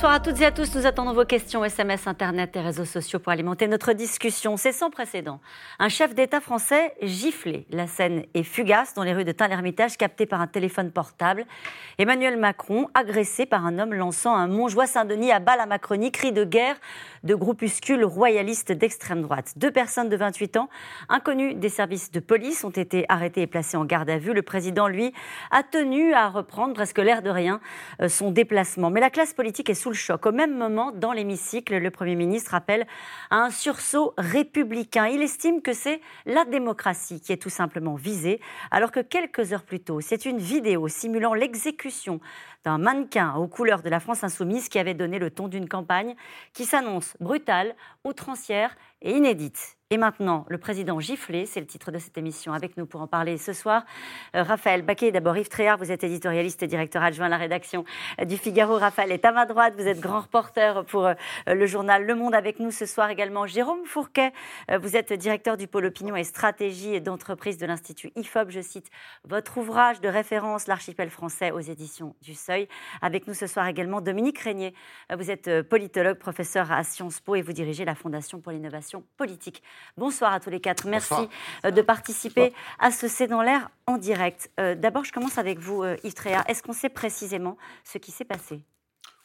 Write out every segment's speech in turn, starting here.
Bonsoir à toutes et à tous. Nous attendons vos questions SMS, Internet et réseaux sociaux pour alimenter notre discussion. C'est sans précédent. Un chef d'État français giflé. La scène est fugace dans les rues de Tain-l'Hermitage, captée par un téléphone portable. Emmanuel Macron, agressé par un homme lançant un Montjoie-Saint-Denis à balle à Macronie, cri de guerre de groupuscules royalistes d'extrême droite. Deux personnes de 28 ans, inconnues des services de police, ont été arrêtées et placées en garde à vue. Le président, lui, a tenu à reprendre presque l'air de rien euh, son déplacement. Mais la classe politique est sous le choc. Au même moment, dans l'hémicycle, le Premier ministre appelle à un sursaut républicain. Il estime que c'est la démocratie qui est tout simplement visée, alors que quelques heures plus tôt, c'est une vidéo simulant l'exécution d'un mannequin aux couleurs de la France insoumise qui avait donné le ton d'une campagne qui s'annonce brutale, outrancière et inédite. Et maintenant, le président giflé, c'est le titre de cette émission. Avec nous pour en parler ce soir, euh, Raphaël Baquet. D'abord, Yves Tréhard, vous êtes éditorialiste et directeur adjoint à la rédaction du Figaro. Raphaël est à ma droite, vous êtes grand reporter pour euh, le journal Le Monde. Avec nous ce soir également, Jérôme Fourquet. Euh, vous êtes directeur du pôle opinion et stratégie d'entreprise de l'Institut IFOP. Je cite votre ouvrage de référence, L'archipel français aux éditions du Seuil. Avec nous ce soir également, Dominique Régnier. Vous êtes politologue, professeur à Sciences Po et vous dirigez la Fondation pour l'innovation politique. Bonsoir à tous les quatre. Merci euh, de participer à ce C'est dans l'air en direct. Euh, d'abord, je commence avec vous, euh, Yves Tréa. Est-ce qu'on sait précisément ce qui s'est passé?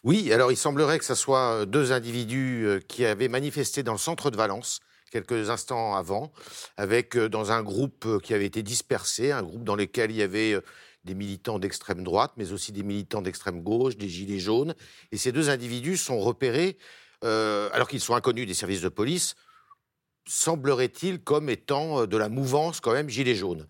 Oui, alors il semblerait que ce soit deux individus qui avaient manifesté dans le centre de Valence quelques instants avant, avec dans un groupe qui avait été dispersé, un groupe dans lequel il y avait des militants d'extrême droite, mais aussi des militants d'extrême gauche, des gilets jaunes. Et ces deux individus sont repérés, alors qu'ils sont inconnus des services de police, semblerait-il comme étant euh, de la mouvance quand même gilet jaune.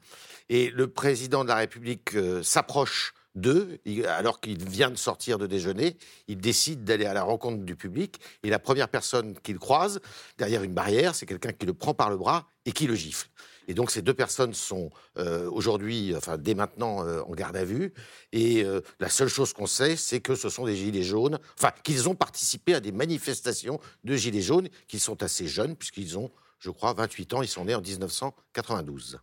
Et le président de la République euh, s'approche d'eux, alors qu'il vient de sortir de déjeuner, il décide d'aller à la rencontre du public, et la première personne qu'il croise, derrière une barrière, c'est quelqu'un qui le prend par le bras et qui le gifle. Et donc ces deux personnes sont euh, aujourd'hui, enfin dès maintenant, en garde à vue. Et la seule chose qu'on sait, c'est que ce sont des gilets jaunes, enfin qu'ils ont participé à des manifestations de gilets jaunes, qui sont assez jeunes puisqu'ils ont je crois, 28 ans. Ils sont nés en 1992.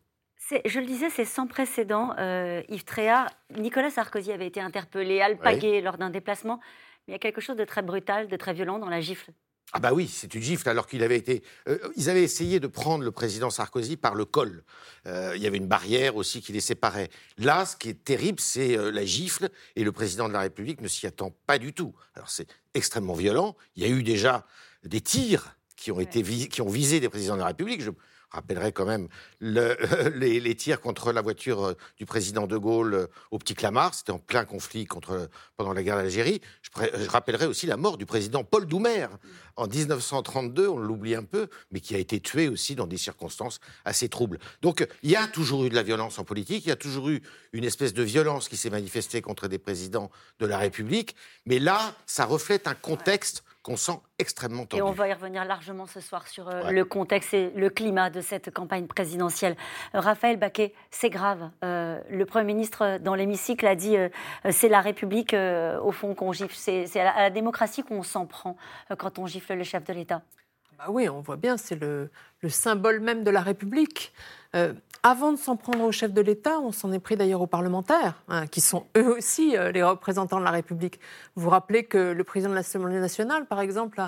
Je le disais, c'est sans précédent. Euh, Yves Tréa, Nicolas Sarkozy avait été interpellé, alpagué lors d'un déplacement. Mais il y a quelque chose de très brutal, de très violent dans la gifle. Ah bah oui, c'est une gifle alors qu'il avait été... Euh, ils avaient essayé de prendre le président Sarkozy par le col. Euh, il y avait une barrière aussi qui les séparait. Là, ce qui est terrible, c'est la gifle et le président de la République ne s'y attend pas du tout. Alors c'est extrêmement violent. Il y a eu déjà des tirs qui ont, été qui ont visé des présidents de la République. Je rappellerai quand même le, les, tirs contre la voiture euh, du président de Gaulle euh, au Petit Clamart. C'était en plein conflit contre, pendant la guerre d'Algérie. Je, je, rappellerai aussi la mort du président Paul Doumer en 1932, on l'oublie un peu, mais qui a été tué aussi dans des circonstances assez troubles. Donc il y a toujours eu de la violence en politique, il y a toujours eu une espèce de violence qui s'est manifestée contre des présidents de la République, mais là, ça reflète un contexte qu'on sent extrêmement tendu. Et on va y revenir largement ce soir sur euh, le contexte et le climat de cette campagne présidentielle. Euh, Raphaël Baquet, c'est grave. Euh, le Premier ministre, dans l'hémicycle, a dit c'est la République, au fond, qu'on gifle. C'est à, la démocratie qu'on s'en prend quand on gifle le chef de l'État. Bah oui, on voit bien, c'est le, le, symbole même de la République. Avant de s'en prendre au chef de l'État, on s'en est pris d'ailleurs aux parlementaires, hein, qui sont eux aussi euh, les représentants de la République. Vous vous rappelez que le président de l'Assemblée nationale, par exemple,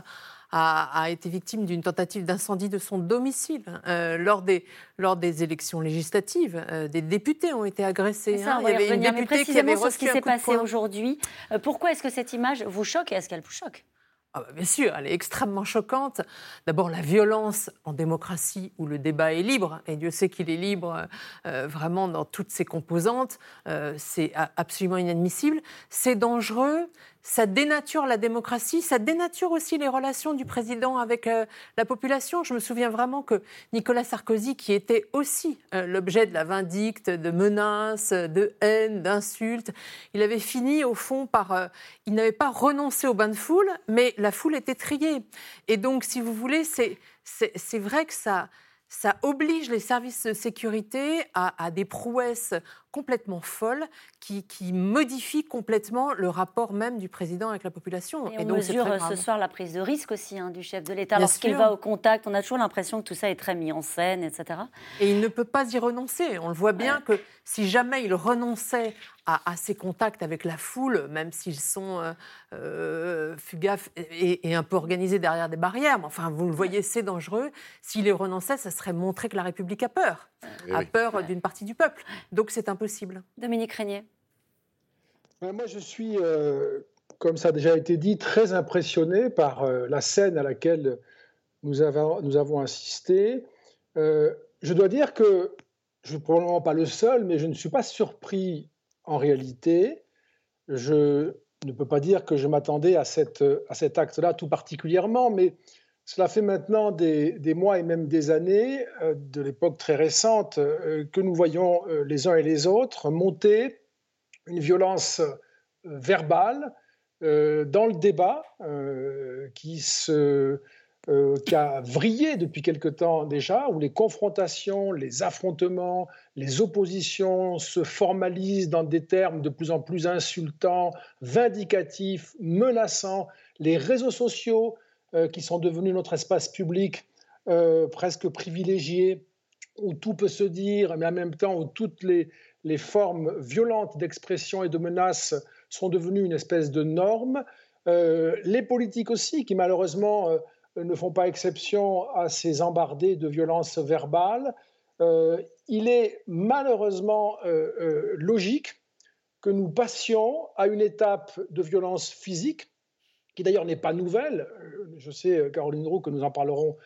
a, été victime d'une tentative d'incendie de son domicile euh, lors, des, lors des élections législatives. Euh, des députés ont été agressés. Ça, hein. Il y avait une députée qui avait reçu ce qui s'est passé aujourd'hui. pourquoi est-ce que cette image vous choque et est-ce qu'elle vous choque? Ah bah, bien sûr, elle est extrêmement choquante. D'abord, la violence en démocratie où le débat est libre, et Dieu sait qu'il est libre euh, vraiment dans toutes ses composantes, euh, c'est absolument inadmissible. C'est dangereux, ça dénature la démocratie, ça dénature aussi les relations du président avec euh, la population. Je me souviens vraiment que Nicolas Sarkozy, qui était aussi euh, l'objet de la vindicte, de menaces, de haine, d'insultes, il avait fini au fond par... Euh, il n'avait pas renoncé au bain de foule, mais la foule était triée. Et donc, si vous voulez, c'est vrai que ça ça oblige les services de sécurité à, des prouesses complètement folle qui, qui, modifie complètement le rapport même du président avec la population. Et, on mesure ce soir la prise de risque aussi hein, du chef de l'État. Lorsqu'il va au contact, on a toujours l'impression que tout ça est très mis en scène, etc. Et il ne peut pas y renoncer. On le voit bien que si jamais il renonçait à, ses contacts avec la foule, même s'ils sont euh, euh et, un peu organisés derrière des barrières. Mais enfin, vous le voyez, c'est dangereux. S'il y renonçait, ça serait montrer que la République a peur, a peur d'une partie du peuple. Donc c'est Dominique Régnier. Moi, je suis, euh, comme ça a déjà été dit, très impressionné par euh, la scène à laquelle nous avons, nous avons assisté. je dois dire que je ne suis probablement pas le seul, mais je ne suis pas surpris en réalité, je ne peux pas dire que je m'attendais à, cette, à cet acte-là tout particulièrement, mais cela fait maintenant des, mois et même des années, euh, de l'époque très récente, euh, que nous voyons euh, les uns et les autres monter une violence verbale dans le débat qui se qui a vrillé depuis quelque temps déjà, où les confrontations, les affrontements, les oppositions se formalisent dans des termes de plus en plus insultants, vindicatifs, menaçants. Les réseaux sociaux, qui sont devenus notre espace public euh, presque privilégié, où tout peut se dire, mais en même temps où toutes les, formes violentes d'expression et de menace sont devenues une espèce de norme. les politiques aussi, qui malheureusement ne font pas exception à ces embardées de violence verbale. Euh, il est malheureusement euh, euh, logique que nous passions à une étape de violence physique, qui d'ailleurs n'est pas nouvelle. Je sais, Caroline Roux, que nous en parlerons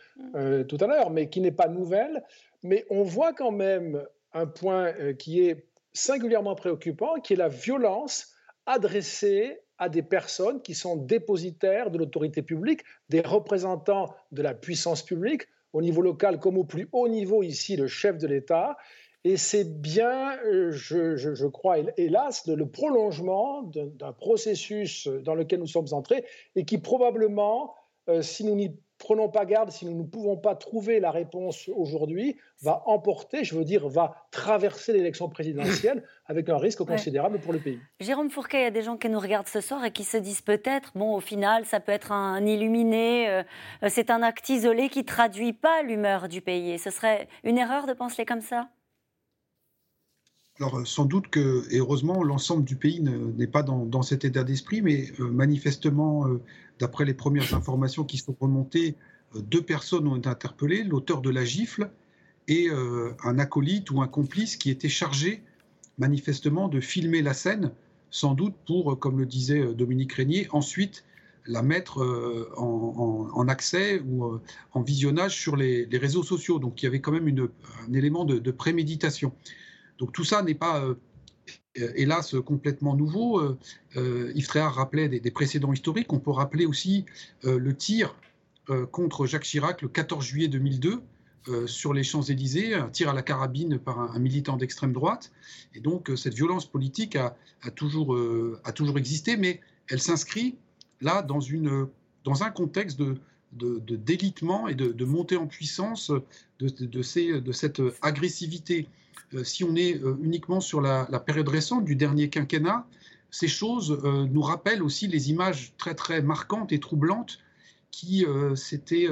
tout à l'heure, mais qui n'est pas nouvelle. Mais on voit quand même un point qui est singulièrement préoccupant, qui est la violence adressée à des personnes qui sont dépositaires de l'autorité publique, des représentants de la puissance publique, au niveau local comme au plus haut niveau ici, le chef de l'État. Et c'est bien, euh, je, crois, hélas, le prolongement d'un processus dans lequel nous sommes entrés et qui probablement, euh, si nous n'y prenons pas garde, si nous ne pouvons pas trouver la réponse aujourd'hui, va emporter, je veux dire, va traverser l'élection présidentielle avec un risque considérable pour le pays. Jérôme Fourquet, il y a des gens qui nous regardent ce soir et qui se disent peut-être, bon, au final, ça peut être un illuminé, euh, c'est un acte isolé qui traduit pas l'humeur du pays. Et ce serait une erreur de penser comme ça? Alors euh, sans doute que, et heureusement, l'ensemble du pays n'est pas dans, cet état d'esprit, mais euh, manifestement, D'après les premières informations qui sont remontées, euh, deux personnes ont été interpellées, l'auteur de la gifle et euh, un acolyte ou un complice qui était chargé manifestement de filmer la scène, sans doute pour, euh, comme le disait Dominique Régnier, ensuite la mettre en, accès ou en visionnage sur les, réseaux sociaux. Donc il y avait quand même un élément de préméditation. Donc tout ça n'est pas euh, hélas complètement nouveau. Euh, euh, Yves Tréhard rappelait des, précédents historiques. On peut rappeler aussi le tir contre Jacques Chirac le 14 juillet 2002 sur les Champs-Élysées, un tir à la carabine par un, militant d'extrême droite. Et donc cette violence politique a, toujours, existé, mais elle s'inscrit là dans, un contexte de, délitement et de, montée en puissance de cette agressivité. Euh, si on est euh, uniquement sur la, période récente du dernier quinquennat, ces choses euh, nous rappellent aussi les images très très marquantes et troublantes qui s'étaient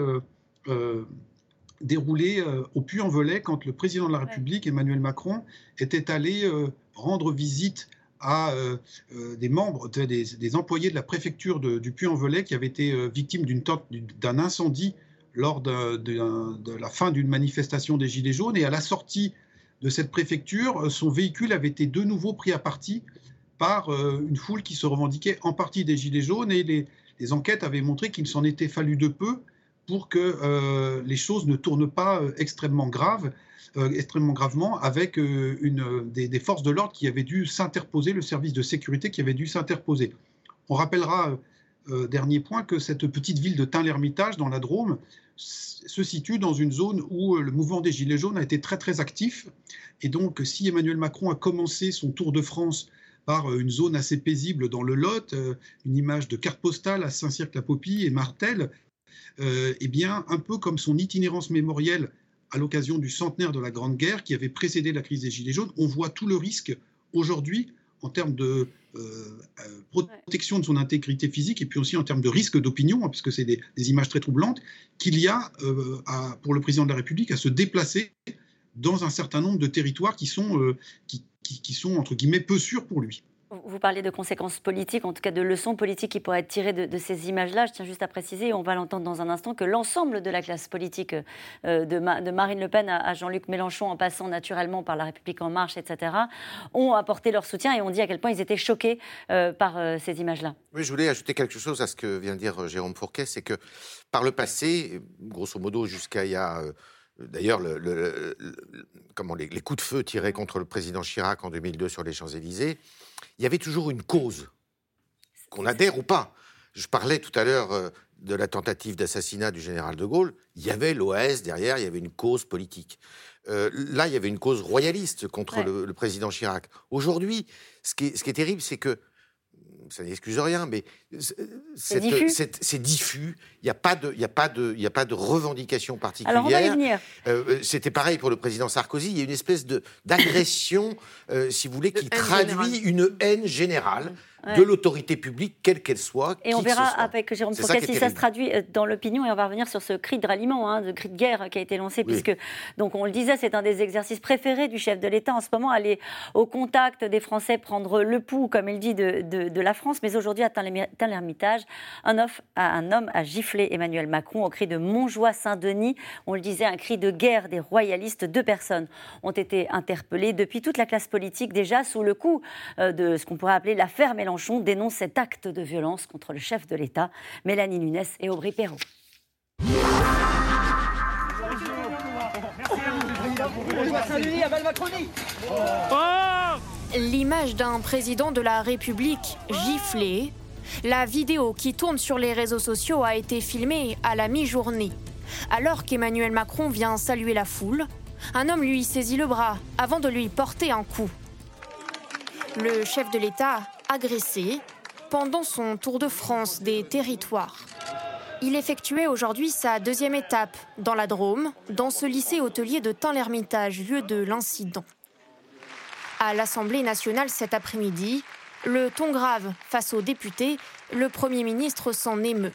déroulées au Puy-en-Velay quand le président de la République, Emmanuel Macron, était allé rendre visite à des membres, des, employés de la préfecture du Puy-en-Velay qui avaient été victimes d'un incendie lors de la fin d'une manifestation des Gilets jaunes. Et à la sortie de cette préfecture, euh, son véhicule avait été de nouveau pris à partie par euh, une foule qui se revendiquait en partie des Gilets jaunes et les, enquêtes avaient montré qu'il s'en était fallu de peu pour que euh, les choses ne tournent pas extrêmement graves, extrêmement gravement, avec une, des, forces de l'ordre qui avaient dû s'interposer, le service de sécurité qui avait dû s'interposer. On rappellera, dernier point, que cette petite ville de Tain-l'Hermitage, dans la Drôme, se situe dans une zone où euh, le mouvement des Gilets jaunes a été très très actif. Et donc, si Emmanuel Macron a commencé son tour de France par euh, une zone assez paisible dans le Lot, euh, une image de carte postale à Saint-Cirque-la-Popie et Martel, eh bien, un peu comme son itinérance mémorielle à l'occasion du centenaire de la Grande Guerre qui avait précédé la crise des Gilets jaunes. On voit tout le risque aujourd'hui en termes de protection de son intégrité physique et puis aussi en termes de risque d'opinion, hein, puisque c'est des, images très troublantes, qu'il y a euh, pour le président de la République à se déplacer dans un certain nombre de territoires qui sont, qui sont entre guillemets, peu sûrs pour lui. Vous parlez de conséquences politiques, en tout cas de leçons politiques qui pourraient être tirées de, ces images-là. Je tiens juste à préciser, et on va l'entendre dans un instant, que l'ensemble de la classe politique, euh, de, Marine Le Pen à, Jean-Luc Mélenchon, en passant naturellement par La République En Marche, etc., ont apporté leur soutien et ont dit à quel point ils étaient choqués euh, par euh, ces images-là. Oui, je voulais ajouter quelque chose à ce que vient de dire Jérôme Fourquet, c'est que par le passé, grosso modo jusqu'à il y a... D'ailleurs, le, comment les, coups de feu tirés contre le président Chirac en 2002 sur les Champs-Élysées, il y avait toujours une cause, qu'on adhère ou pas. Je parlais tout à l'heure euh, de la tentative d'assassinat du général de Gaulle. Il y avait l'OAS derrière, il y avait une cause politique. Euh, là, il y avait une cause royaliste contre le, président Chirac. Aujourd'hui, ce, qui est terrible, c'est que ça n'excuse rien, mais c'est diffus? Il n'y a pas de, il a pas de, il a pas de revendication particulière. Alors on va y venir. Euh, c'était pareil pour le président Sarkozy. Il y a une espèce de d'agression, euh, si vous voulez, qui traduit une haine générale de l'autorité publique, quelle qu'elle soit. Et on verra avec Jérôme Fouquet si ça se traduit euh, dans l'opinion, et on va revenir sur ce cri de ralliement, hein, de cri de guerre qui a été lancé, puisque, donc on le disait, c'est un des exercices préférés du chef de l'État en ce moment, aller au contact des Français, prendre le pouls, comme il dit, de, de, la France. Mais aujourd'hui, à Tain-l'Hermitage, un, un homme a giflé Emmanuel Macron au cri de Montjoie-Saint-Denis. On le disait, un cri de guerre des royalistes. Deux personnes ont été interpellées depuis toute la classe politique, déjà sous le coup euh, de ce qu'on pourrait appeler l'affaire Mélenchon dénonce cet acte de violence contre le chef de l'État, Mélanie Nunes et Aubry Perrault. L'image d'un président de la République giflé. La vidéo qui tourne sur les réseaux sociaux a été filmée à la mi-journée. Alors qu'Emmanuel Macron vient saluer la foule, un homme lui saisit le bras avant de lui porter un coup. Le chef de l'État agressé pendant son tour de France des territoires. Il effectuait aujourd'hui sa deuxième étape dans la Drôme, dans ce lycée hôtelier de Tain-l'Hermitage, lieu de l'incident. À l'Assemblée nationale cet après-midi, le ton grave face aux députés, le Premier ministre s'en émeut.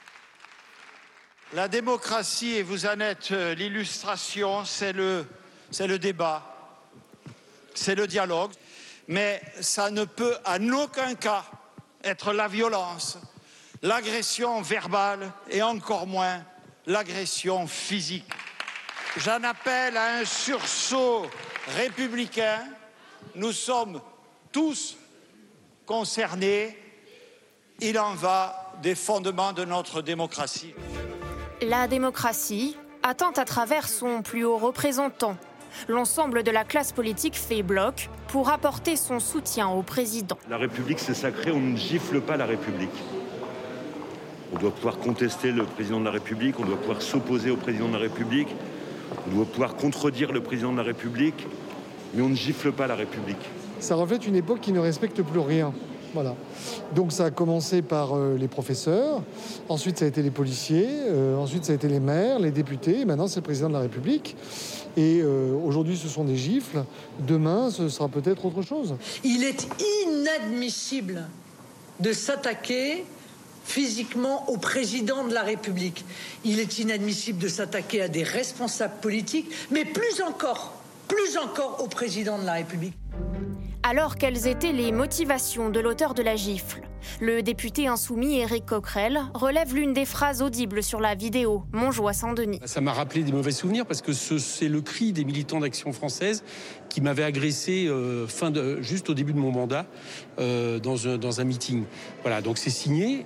La démocratie, et vous en êtes euh, l'illustration, c'est le, c'est le débat, c'est le dialogue mais ça ne peut en aucun cas être la violence, l'agression verbale et encore moins l'agression physique. J'en appelle à un sursaut républicain. Nous sommes tous concernés. Il en va des fondements de notre démocratie. La démocratie attend à travers son plus haut représentant, L'ensemble de la classe politique fait bloc pour apporter son soutien au président. La République, c'est sacré, on ne gifle pas la République. On doit pouvoir contester le président de la République, on doit pouvoir s'opposer au président de la République, on doit pouvoir contredire le président de la République, mais on ne gifle pas la République. Ça reflète une époque qui ne respecte plus rien. Voilà. Donc ça a commencé par euh, les professeurs, ensuite ça a été les policiers, euh, ensuite ça a été les maires, les députés, maintenant c'est le président de la République. Et euh, aujourd'hui, ce sont des gifles. Demain, ce sera peut-être autre chose. Il est inadmissible de s'attaquer physiquement au président de la République. Il est inadmissible de s'attaquer à des responsables politiques, mais plus encore, plus encore au président de la République. Alors quelles étaient les motivations de l'auteur de la gifle Le député insoumis Éric Coquerel relève l'une des phrases audibles sur la vidéo Montjoie-Saint-Denis. Ça m'a rappelé des mauvais souvenirs parce que c'est le cri des militants d'Action française qui m'avaient agressé euh, fin de, juste au début de mon mandat euh, dans, un, dans un meeting. Voilà, donc c'est signé.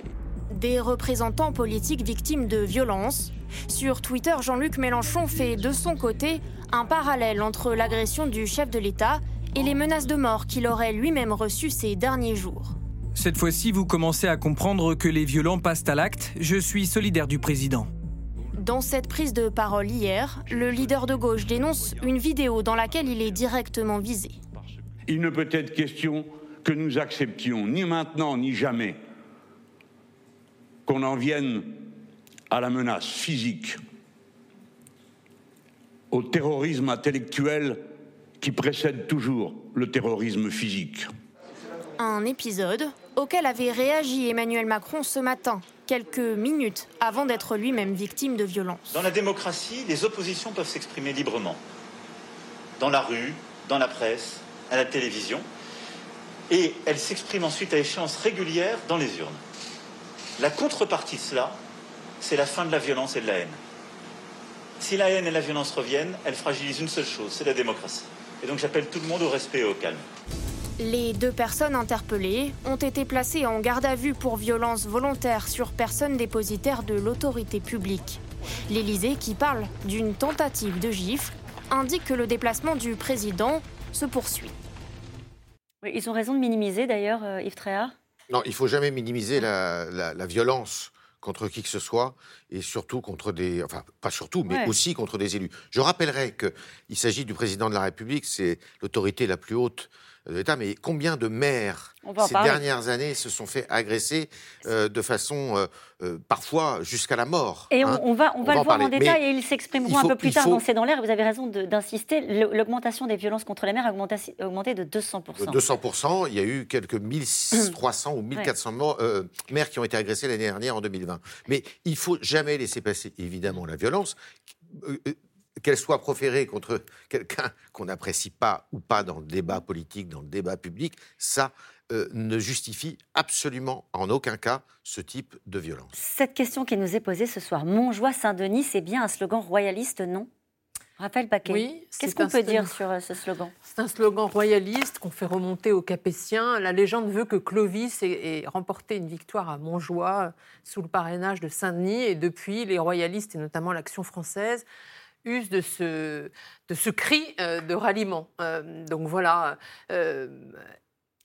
Des représentants politiques victimes de violences. Sur Twitter, Jean-Luc Mélenchon fait de son côté un parallèle entre l'agression du chef de l'État et les menaces de mort qu'il aurait lui-même reçues ces derniers jours. Cette fois-ci, vous commencez à comprendre que les violents passent à l'acte. Je suis solidaire du président. Dans cette prise de parole hier, le leader de gauche dénonce une vidéo dans laquelle il est directement visé. Il ne peut être question que nous acceptions, ni maintenant ni jamais, qu'on en vienne à la menace physique au terrorisme intellectuel qui précède toujours le terrorisme physique. Un épisode auquel avait réagi Emmanuel Macron ce matin, quelques minutes avant d'être lui-même victime de violence. Dans la démocratie, les oppositions peuvent s'exprimer librement. Dans la rue, dans la presse, à la télévision. Et elles s'expriment ensuite à échéances régulières dans les urnes. La contrepartie de cela, c'est la fin de la violence et de la haine. Si la haine et la violence reviennent, elles fragilisent une seule chose, c'est la démocratie. Et donc j'appelle tout le monde au respect et au calme. Les deux personnes interpellées ont été placées en garde à vue pour violence volontaire sur personne dépositaire de l'autorité publique. L'Élysée, qui parle d'une tentative de gifle, indique que le déplacement du président se poursuit. Ils ont raison de minimiser d'ailleurs, euh, Yves Tréhard? Non, il faut jamais minimiser la, la- la violence contre qui que ce soit, et surtout contre des... Enfin, pas surtout, mais Ouais. aussi contre des élus. Je rappellerai qu'il s'agit du président de la République, c'est l'autorité la plus haute de l'État, mais combien de maires ces parler. dernières années se sont fait agresser euh, de façon euh, euh, parfois jusqu'à la mort Et on, hein. on va, on va le voir en détail Mais et ils s'exprimeront il un peu plus tard faut- dans C'est dans l'air. Vous avez raison d'insister. L'augmentation des violences contre les mères a augmenté, augmenté de 200%. De 200%, il y a eu quelques 1300 ou 1400 morts, euh, mères qui ont été agressées l'année dernière en 2020. Mais il faut jamais laisser passer, évidemment, la violence, euh, euh, qu'elle soit proférée contre quelqu'un qu'on n'apprécie pas ou pas dans le débat politique, dans le débat public, ça euh, ne justifie absolument en aucun cas ce type de violence. Cette question qui nous est posée ce soir, Montjoie-Saint-Denis, c'est bien un slogan royaliste, non? Raphaël Paquet, Oui, qu'est-ce c'est qu'on un peut slogan. dire sur euh, ce slogan? C'est un slogan royaliste qu'on fait remonter aux Capétiens. La légende veut que Clovis ait, ait remporté une victoire à Montjoie euh, sous le parrainage de Saint-Denis. Et depuis, les royalistes, et notamment l'Action française, usent de ce, de ce cri euh, de ralliement. Euh, donc voilà. euh,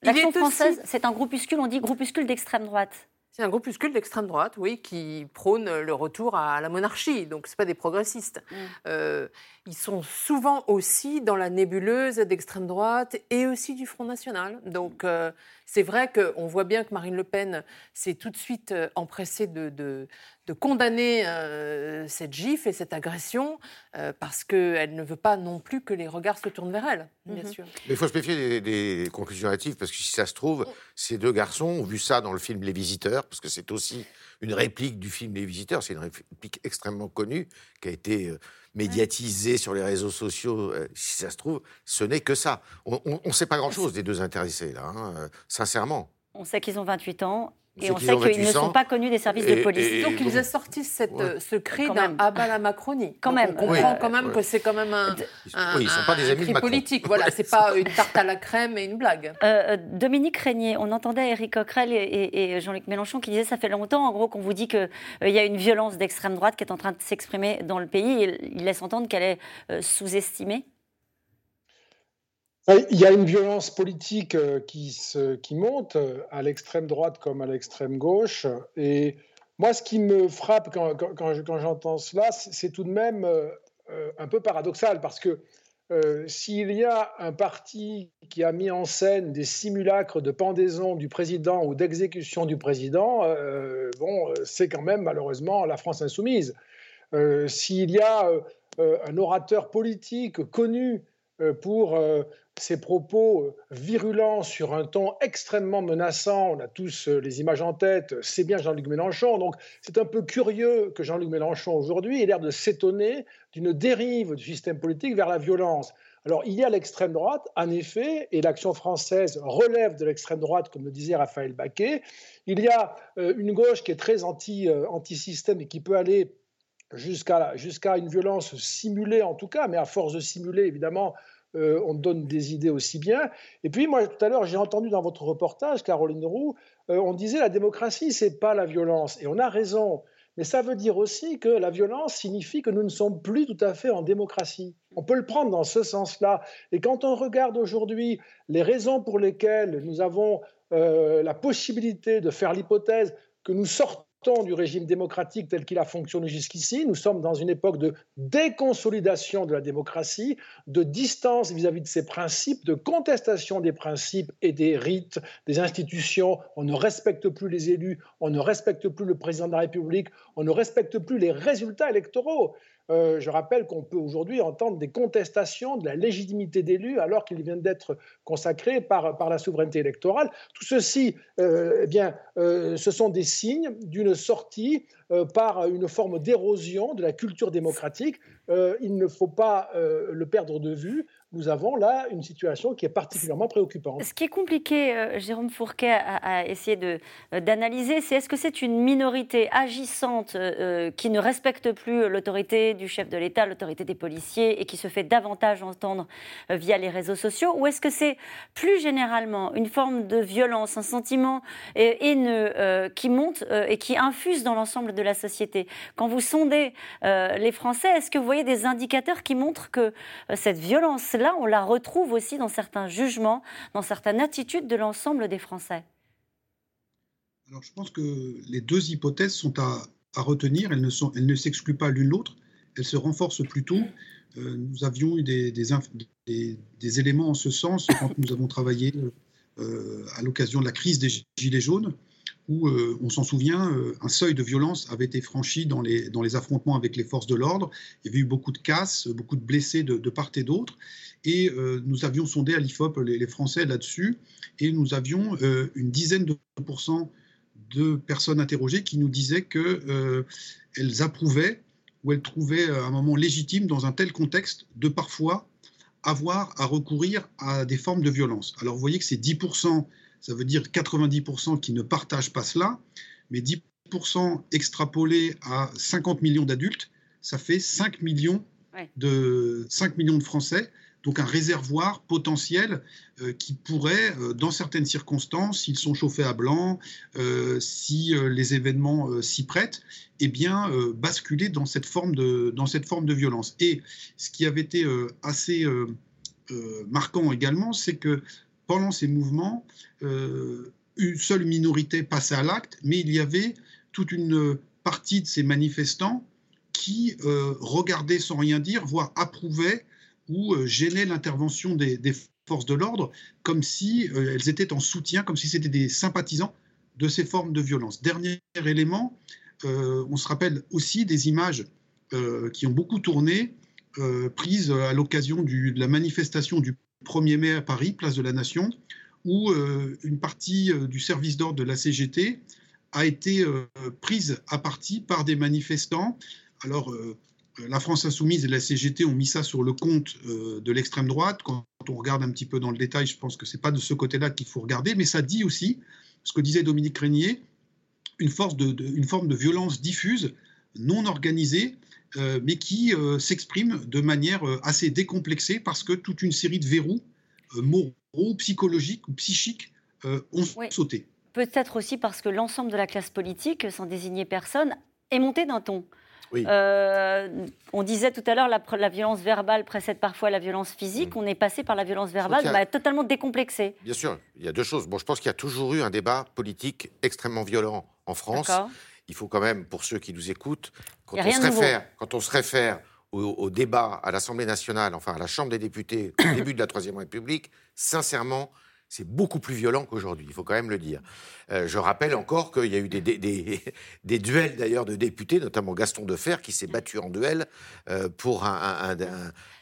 L'Action aussi- française, c'est un groupuscule, on dit groupuscule d'extrême droite. C'est un groupuscule d'extrême droite, oui, qui prône le retour à la monarchie. Donc, ce pas des progressistes. Mm. Euh, ils sont souvent aussi dans la nébuleuse d'extrême droite et aussi du Front National. Donc, euh, c'est vrai qu'on voit bien que Marine Le Pen s'est tout de suite euh, empressée de, de- de condamner euh, cette gifle et cette agression euh, parce qu'elle ne veut pas non plus que les regards se tournent vers elle, bien Mhm. sûr. Mais il faut se méfier des, des conclusions hâtives, parce que si ça se trouve, ces deux garçons ont vu ça dans le film Les Visiteurs, parce que c'est aussi une réplique du film Les Visiteurs, c'est une réplique extrêmement connue, qui a été médiatisée sur les réseaux sociaux. Euh, Si ça se trouve, ce n'est que ça. On ne sait pas grand-chose des deux intéressés, là, hein, euh, sincèrement. On sait qu'ils ont 28 ans et on sait qu'ils ne 28 sont pas connus des services Et- de police. et- Donc, ils assortissent cette, Ouais. ce cri Quand d'un même. abat la Macronie. Quand Donc, même. On comprend Oui. quand même Ouais. que c'est quand même un, un- Oui, ils sont pas des amis de cri Macron. politique. Voilà, c'est pas une tarte à la crème et une blague. Euh, euh, Dominique Régnier, on entendait Éric Coquerel et, et- et Jean-Luc Mélenchon qui disaient ça fait longtemps en gros qu'on vous dit qu'il y a une violence d'extrême droite qui est en train de s'exprimer dans le pays et il laisse entendre qu'elle est euh, sous-estimée. Il y a une violence politique euh, qui, se, qui monte euh, à l'extrême droite comme à l'extrême gauche. Et moi, ce qui me frappe quand, quand- quand je- quand j'entends cela, c'est tout de même euh, un peu paradoxal parce que s'il y a un parti qui a mis en scène des simulacres de pendaison du président ou d'exécution du président, bon, c'est quand même malheureusement la France insoumise. S'il y a un orateur politique connu pour euh, ses propos euh, virulents sur un ton extrêmement menaçant, on a tous euh, les images en tête, c'est bien Jean-Luc Mélenchon. Donc c'est un peu curieux que Jean-Luc Mélenchon aujourd'hui ait l'air de s'étonner d'une dérive du système politique vers la violence. Alors il y a l'extrême droite, en effet, et l'action française relève de l'extrême droite, comme le disait Raphaël Baquet. Il y a euh, une gauche qui est très anti, euh, anti-système et qui peut aller jusqu'à jusqu'à une violence simulée en tout cas, mais à force de simuler, évidemment, euh, on donne des idées aussi bien. Et puis moi, tout à l'heure, j'ai entendu dans votre reportage, Caroline Roux, euh, on disait la démocratie, c'est pas la violence. Et on a raison. Mais ça veut dire aussi que la violence signifie que nous ne sommes plus tout à fait en démocratie. On peut le prendre dans ce sens-là. Et quand on regarde aujourd'hui les raisons pour lesquelles nous avons euh, la possibilité de faire l'hypothèse que nous sortons du régime démocratique tel qu'il a fonctionné jusqu'ici. Nous sommes dans une époque de déconsolidation de la démocratie, de distance vis-à-vis de ses principes, de contestation des principes et des rites, des institutions. On ne respecte plus les élus, on ne respecte plus le président de la République, on ne respecte plus les résultats électoraux. Euh, je rappelle qu'on peut aujourd'hui entendre des contestations de la légitimité d'élus alors qu'ils viennent d'être consacrés par, la souveraineté électorale. Tout ceci, euh, eh bien, euh, ce sont des signes d'une sortie par une forme d'érosion de la culture démocratique. il ne faut pas le perdre de vue nous avons là une situation qui est particulièrement préoccupante. Ce qui est compliqué, euh, Jérôme Fourquet a, essayé euh, d'analyser, c'est est-ce que c'est une minorité agissante euh, qui ne respecte plus l'autorité du chef de l'État, l'autorité des policiers et qui se fait davantage entendre via les réseaux sociaux, ou est-ce que c'est plus généralement une forme de violence, un sentiment haineux qui monte et qui infuse dans l'ensemble de la société? Quand vous sondez les Français, est-ce que vous voyez des indicateurs qui montrent que cette violence là, on la retrouve aussi dans certains jugements, dans certaines attitudes de l'ensemble des Français. Alors je pense que les deux hypothèses sont à, retenir, elles ne, s'excluent pas l'une l'autre, elles se renforcent plutôt. Euh, nous avions eu des, des, éléments en ce sens quand nous avons travaillé euh, à l'occasion de la crise des Gilets jaunes où, euh, on s'en souvient, euh, un seuil de violence avait été franchi dans les, affrontements avec les forces de l'ordre. Il y avait eu beaucoup de casses, beaucoup de blessés de, part et d'autre. Et euh, nous avions sondé à l'IFOP les, Français là-dessus, et nous avions une dizaine de pourcents de personnes interrogées qui nous disaient qu'elles approuvaient ou elles trouvaient un moment légitime dans un tel contexte de parfois avoir à recourir à des formes de violence. Alors vous voyez que c'est 10% ça veut dire 90% qui ne partagent pas cela, mais 10% extrapolés à 50 millions d'adultes, ça fait 5 millions, de, 5 millions de Français, donc un réservoir potentiel euh, qui pourrait, euh, dans certaines circonstances, s'ils sont chauffés à blanc, euh, si les événements s'y prêtent, eh bien, basculer dans cette, forme de, dans cette forme de violence. Et ce qui avait été assez marquant également, c'est que pendant ces mouvements, euh, une seule minorité passait à l'acte, mais il y avait toute une partie de ces manifestants qui euh, regardaient sans rien dire, voire approuvaient ou euh, gênaient l'intervention des, forces de l'ordre, comme si elles étaient en soutien, comme si c'était des sympathisants de ces formes de violence. Dernier élément, on se rappelle aussi des images qui ont beaucoup tourné, prises à l'occasion de la manifestation du 1er mai à Paris, place de la Nation, où euh, une partie euh, du service d'ordre de la CGT a été euh, prise à partie par des manifestants. Alors, la France insoumise et la CGT ont mis ça sur le compte de l'extrême droite. Quand on regarde un petit peu dans le détail, je pense que ce n'est pas de ce côté-là qu'il faut regarder, mais ça dit aussi, ce que disait Dominique Régnier, une, force forme de violence diffuse, non organisée, mais qui euh, s'exprime de manière euh, assez décomplexée parce que toute une série de verrous moraux, psychologiques ou psychiques ont sauté. Peut-être aussi parce que l'ensemble de la classe politique, sans désigner personne, est monté d'un ton. on disait tout à l'heure, la, la, violence verbale précède parfois la violence physique. Mm. On est passé par la violence verbale, mais totalement décomplexée. Bien sûr, il y a deux choses. Bon, je pense qu'il y a toujours eu un débat politique extrêmement violent en France il faut quand même, pour ceux qui nous écoutent, quand, on se, réfère, quand on se réfère au, débat à l'Assemblée nationale, enfin à la Chambre des députés, au début de la Troisième République, sincèrement, c'est beaucoup plus violent qu'aujourd'hui, il faut quand même le dire. Euh, je rappelle encore qu'il y a eu des, des, duels d'ailleurs de députés, notamment Gaston Defer, qui s'est battu en duel euh, pour un,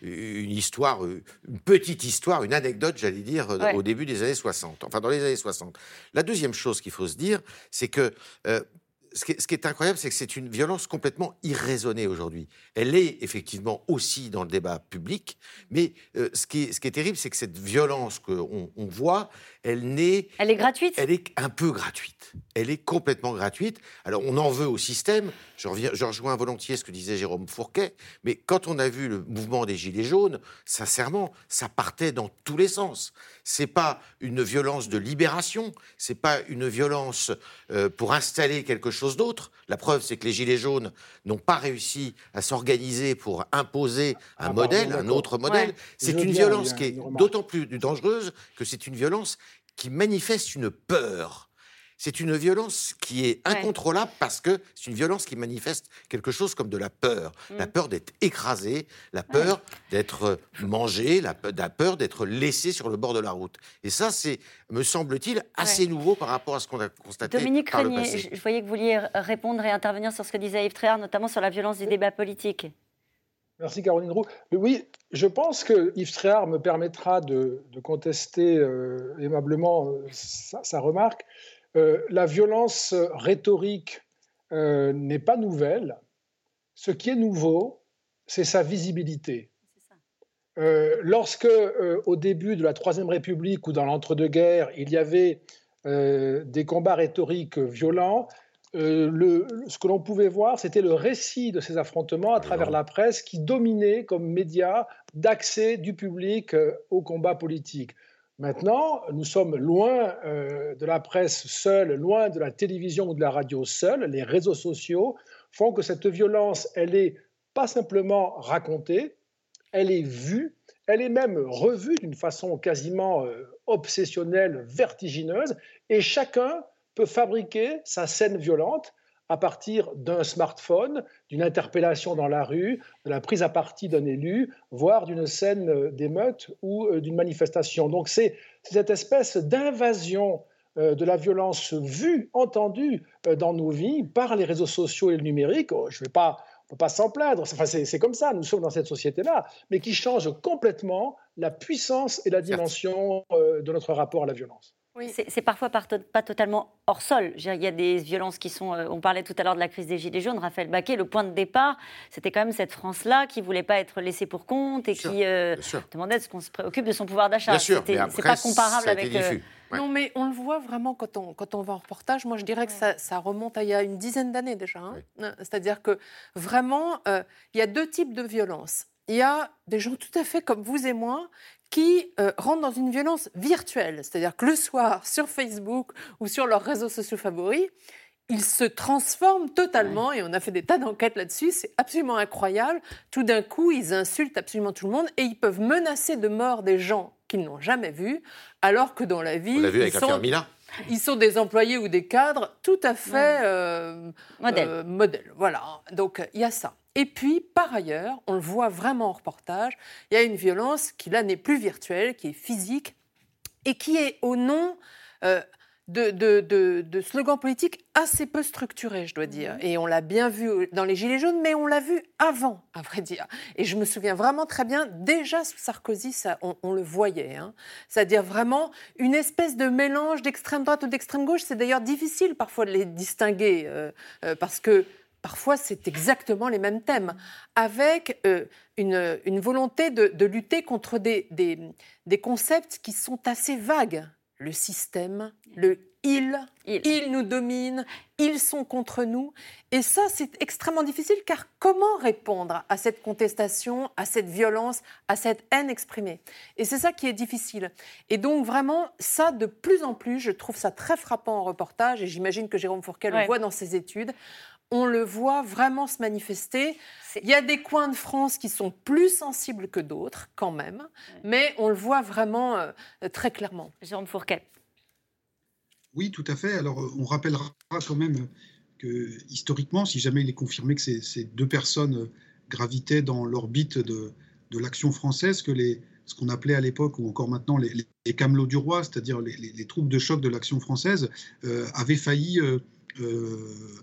une histoire, une petite histoire, une anecdote, j'allais dire, au début des années 60, enfin dans les années 60. La deuxième chose qu'il faut se dire, c'est que euh, ce qui, est, incroyable, c'est que c'est une violence complètement irraisonnée aujourd'hui. Elle est effectivement aussi dans le débat public, mais euh, ce, qui est, terrible, c'est que cette violence qu'on on voit, elle n'est... Elle est gratuite? Elle est un peu gratuite. Elle est complètement gratuite. Alors on en veut au système. Je, reviens, je rejoins volontiers ce que disait Jérôme Fourquet, mais quand on a vu le mouvement des Gilets jaunes, sincèrement, ça partait dans tous les sens. C'est pas une violence de libération, c'est pas une violence euh, pour installer quelque chose d'autre. La preuve, c'est que les Gilets jaunes n'ont pas réussi à s'organiser pour imposer un ah, modèle, un autre modèle. C'est une violence qui est d'autant plus dangereuse que c'est une violence qui manifeste une peur c'est une violence qui est incontrôlable parce que c'est une violence qui manifeste quelque chose comme de la peur. La mm. peur d'être écrasé, la peur d'être mangé, la, peur d'être laissé sur le bord de la route. Et ça, c'est, me semble-t-il, assez nouveau par rapport à ce qu'on a constaté Dominique par Je, voyais que vous vouliez répondre et intervenir sur ce que disait Yves Tréhard, notamment sur la violence du débat politique. Merci Caroline Roux. Oui, je pense que Yves Tréhard me permettra de, contester euh, aimablement euh, sa, remarque. Euh, la violence rhétorique n'est pas nouvelle. Ce qui est nouveau, c'est sa visibilité. lorsque, au début de la Troisième République ou dans l'entre-deux-guerres, il y avait des combats rhétoriques violents, euh, le, ce que l'on pouvait voir, c'était le récit de ces affrontements à travers la presse qui dominait comme média d'accès du public euh, au combat politique. Maintenant, nous sommes loin euh, de la presse seule, loin de la télévision ou de la radio seule. Les réseaux sociaux font que cette violence, elle est pas simplement racontée, elle est vue, elle est même revue d'une façon quasiment obsessionnelle, vertigineuse, et chacun peut fabriquer sa scène violente à partir d'un smartphone, d'une interpellation dans la rue, de la prise à partie d'un élu, voire d'une scène d'émeute ou euh, d'une manifestation. Donc c'est cette espèce d'invasion euh, de la violence vue, entendue euh, dans nos vies par les réseaux sociaux et le numérique. Oh, je vais pas, on ne peut pas s'en plaindre, enfin, c'est comme ça, nous sommes dans cette société-là, mais qui change complètement la puissance et la dimension de notre rapport à la violence. C'est parfois pas totalement hors sol. Il y a des violences qui sont. Euh, on parlait tout à l'heure de la crise des Gilets jaunes. Raphaël Baquet, le point de départ, c'était quand même cette France-là qui voulait pas être laissée pour compte et qui euh, demandait ce qu'on se préoccupe de son pouvoir d'achat. C'est pas comparable avec. Euh, non, mais on le voit vraiment quand on, quand on va en reportage. Moi, je dirais que ça, ça remonte à il y a une dizaine d'années déjà. Hein. C'est-à-dire que vraiment, il y a deux types de violences. Il y a des gens tout à fait comme vous et moi qui euh, rentrent dans une violence virtuelle. C'est-à-dire que le soir, sur Facebook ou sur leurs réseaux sociaux favoris, ils se transforment totalement, et on a fait des tas d'enquêtes là-dessus, c'est absolument incroyable. Tout d'un coup, ils insultent absolument tout le monde et ils peuvent menacer de mort des gens qu'ils n'ont jamais vus, alors que dans la vie... On l'a vu avec sont... Ils sont des employés ou des cadres tout à fait euh, modèles. Euh, modèle. Voilà. Donc il y a ça. Et puis, par ailleurs, on le voit vraiment en reportage, il y a une violence qui, là, n'est plus virtuelle, qui est physique, et qui est au nom euh, de, slogans politiques assez peu structurés, je dois dire. Mhm. Et on l'a bien vu dans les Gilets jaunes, mais on l'a vu avant, à vrai dire. Et je me souviens vraiment très bien, déjà sous Sarkozy, ça, on, le voyait. Hein. C'est-à-dire vraiment une espèce de mélange d'extrême droite ou d'extrême gauche. C'est d'ailleurs difficile parfois de les distinguer, euh, euh, parce que parfois c'est exactement les mêmes thèmes, avec euh, une, volonté de, lutter contre des, des, concepts qui sont assez vagues. Le système, le il, ils nous dominent, ils sont contre nous. Et ça, c'est extrêmement difficile car comment répondre à cette contestation, à cette violence, à cette haine exprimée? Et c'est ça qui est difficile. Et donc vraiment, ça, de plus en plus, je trouve ça très frappant en reportage, et j'imagine que Jérôme Fourquet le voit dans ses études, on le voit vraiment se manifester. Il y a des coins de France qui sont plus sensibles que d'autres, quand même, mais on le voit vraiment euh, très clairement. Jérôme Fourquet. Oui, tout à fait. Alors, on rappellera quand même que historiquement, si jamais il est confirmé que ces, deux personnes gravitaient dans l'orbite de, l'action française, que les, ce qu'on appelait à l'époque, ou encore maintenant, les, les camelots du roi, c'est-à-dire les, troupes de choc de l'action française, euh, avaient failli euh, euh,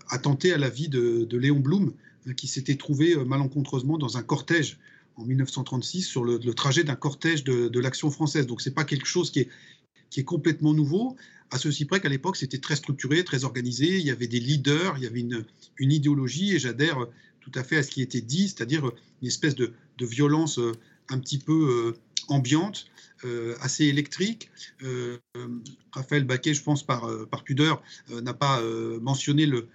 attenté à la vie de, Léon Blum, euh, qui s'était trouvé euh, malencontreusement dans un cortège en 1936 sur le, trajet d'un cortège de, l'action française. Donc ce n'est pas quelque chose qui est, complètement nouveau, à ceci près qu'à l'époque c'était très structuré, très organisé, il y avait des leaders, il y avait une, idéologie, et j'adhère tout à fait à ce qui était dit, c'est-à-dire une espèce de, de, violence un petit peu ambiante, euh, assez électrique. Euh, Raphaël Baquet, je pense par, euh, par pudeur, n'a pas mentionné le,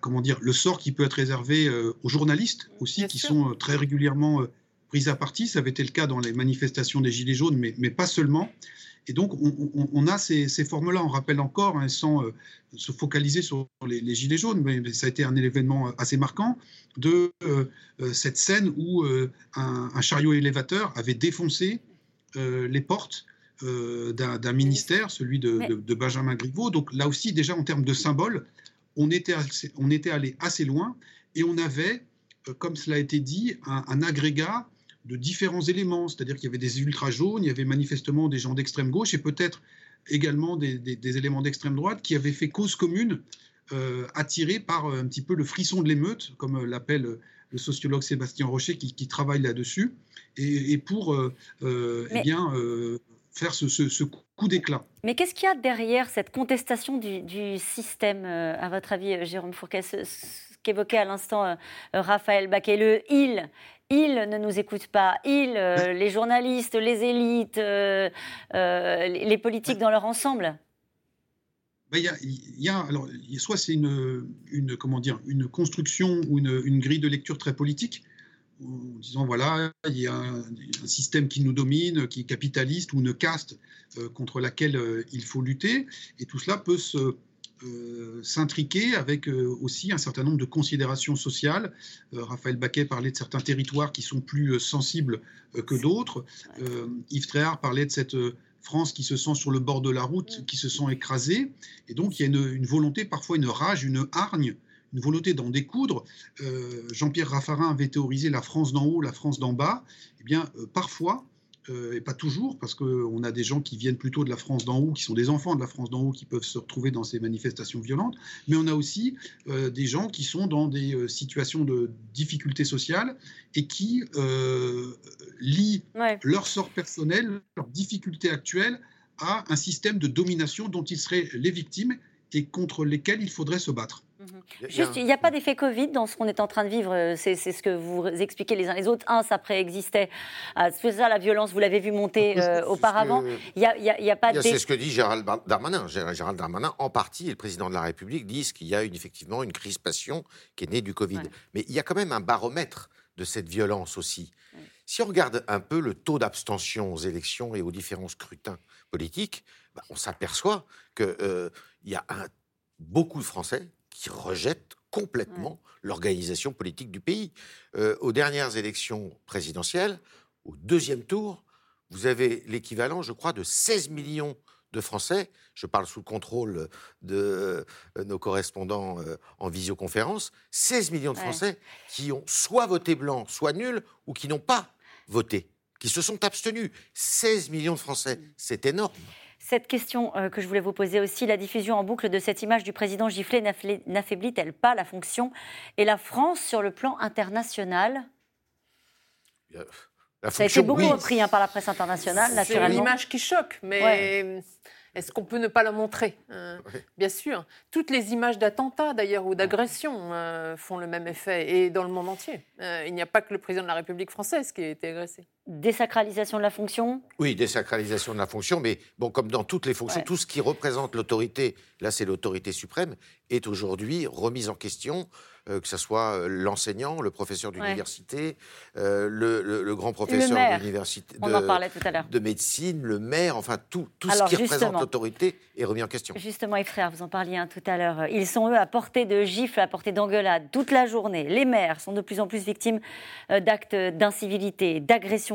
comment dire, le sort qui peut être réservé aux journalistes aussi, qui sont très régulièrement pris à partie. Ça avait été le cas dans les manifestations des Gilets jaunes, mais, mais pas seulement. Et donc, on, a ces, formes-là. On rappelle encore, hein, sans se focaliser sur les, Gilets jaunes, mais, ça a été un événement assez marquant, de cette scène où un, un, chariot élévateur avait défoncé euh, les portes euh, d'un ministère, celui de, Benjamin Griveaux. Donc là aussi, déjà en termes de symbole, on était, on était allé assez loin et on avait, euh, comme cela a été dit, un, agrégat de différents éléments. C'est-à-dire qu'il y avait des ultra jaunes, il y avait manifestement des gens d'extrême gauche et peut-être également des, éléments d'extrême droite qui avaient fait cause commune, attirés par un petit peu le frisson de l'émeute, comme l'appelle le sociologue Sébastien Rocher qui, travaille là-dessus, et, pour eh bien, faire ce, coup d'éclat. Mais qu'est-ce qu'il y a derrière cette contestation du, système, à votre avis, Jérôme Fourquet ce, qu'évoquait à l'instant Raphaël Baquet, le « il » ils ne nous écoutent pas. Ils, les journalistes, les élites, les politiques dans leur ensemble. Ben, il y, a, alors, soit c'est une, une, comment dire, une construction ou une, grille de lecture très politique, en disant voilà, il y a un, système qui nous domine, qui est capitaliste, ou une caste euh, contre laquelle euh, il faut lutter, et tout cela peut se, euh, s'intriquer avec aussi un certain nombre de considérations sociales. Raphaël Baquet parlait de certains territoires qui sont plus sensibles que d'autres. Yves Tréhard parlait de cette France qui se sent sur le bord de la route, qui se sent écrasée. Et donc, il y a une, volonté, parfois une rage, une hargne, une volonté d'en découdre. Euh, Jean-Pierre Raffarin avait théorisé la France d'en haut, la France d'en bas. Eh bien, euh, parfois, et pas toujours, parce qu'on a des gens qui viennent plutôt de la France d'en haut, qui sont des enfants de la France d'en haut, qui peuvent se retrouver dans ces manifestations violentes, mais on a aussi euh, des gens qui sont dans des euh, situations de difficultés sociales et qui lient leur sort personnel, leur difficulté actuelle à un système de domination dont ils seraient les victimes et contre lesquels il faudrait se battre. Mhm. Juste, il n'y a pas d'effet Covid dans ce qu'on est en train de vivre. Euh, c'est ce que vous expliquez les uns les autres. Un, ça préexistait. Euh, c'est ça, la violence, vous l'avez vu monter euh, auparavant. Il n'y a, y a, pas C'est ce que dit Gérald Darmanin. Gérald Darmanin, en partie, et le président de la République disent qu'il y a une, effectivement une crispation qui est née du Covid. Mais il y a quand même un baromètre de cette violence aussi. Si on regarde un peu le taux d'abstention aux élections et aux différents scrutins politiques, bah, on s'aperçoit qu'il y a un, beaucoup de Français qui rejettent complètement l'organisation politique du pays. Euh, aux dernières élections présidentielles, au deuxième tour, vous avez l'équivalent, je crois, de 16 millions de Français, je parle sous le contrôle de euh, nos correspondants euh, en visioconférence, 16 millions de Français qui ont soit voté blanc, soit nul, ou qui n'ont pas voté, qui se sont abstenus. 16 millions de Français, mm. c'est énorme. Cette question euh, que je voulais vous poser aussi, la diffusion en boucle de cette image du président giflé n'affaiblit-elle pas la fonction et la France sur le plan international? Ça a été beaucoup repris hein, par la presse internationale, naturellement. C'est une image qui choque, mais est-ce qu'on peut ne pas la montrer euh, Bien sûr. Toutes les images d'attentats, d'ailleurs, ou d'agressions euh, font le même effet, et dans le monde entier. Euh, il n'y a pas que le président de la République française qui a été agressé. Désacralisation de la fonction? Oui, désacralisation de la fonction, mais bon, comme dans toutes les fonctions, tout ce qui représente l'autorité, là c'est l'autorité suprême, est aujourd'hui remise en question. Euh, que ce soit euh, l'enseignant, le professeur d'université, euh, le, grand professeur d'université de, de, médecine, le maire, enfin tout, tout ce qui représente l'autorité est remis en question. Justement, et frères, vous en parliez tout à l'heure, ils sont eux à portée de gifles, à portée d'engueulades toute la journée. Les maires sont de plus en plus victimes d'actes d'incivilité,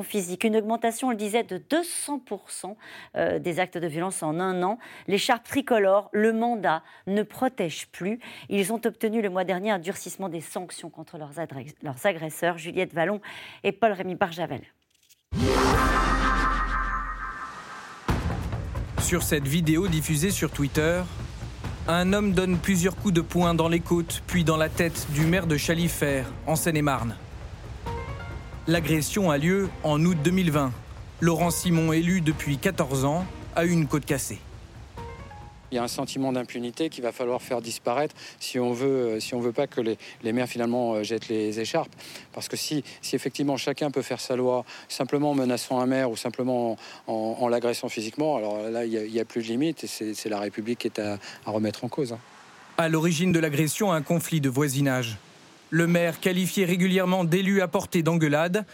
d'agression physique, une augmentation, on le disait, de 200% des actes de violence en un an. L'écharpe tricolore, le mandat ne protège plus. Ils ont obtenu le mois dernier un durcissement des sanctions contre leurs, agresseurs, Juliette Vallon et Paul-Rémy Barjavel. Sur cette vidéo diffusée sur Twitter, un homme donne plusieurs coups de poing dans les côtes, puis dans la tête du maire de Chalifert, en Seine-et-Marne. L'agression a lieu en août 2020. Laurent Simon, élu depuis 14 ans, a eu une côte cassée. Il y a un sentiment d'impunité qu'il va falloir faire disparaître si on veut, euh, si on veut pas que les, les maires finalement euh, jettent les écharpes. Parce que si, si effectivement chacun peut faire sa loi simplement en menaçant un maire ou simplement en, l'agressant physiquement, alors là il n'y a, plus de limite et c'est la République qui est à, remettre en cause. Hein. À l'origine de l'agression, un conflit de voisinage. Le maire, qualifié régulièrement d'élu à portée d'engueulade,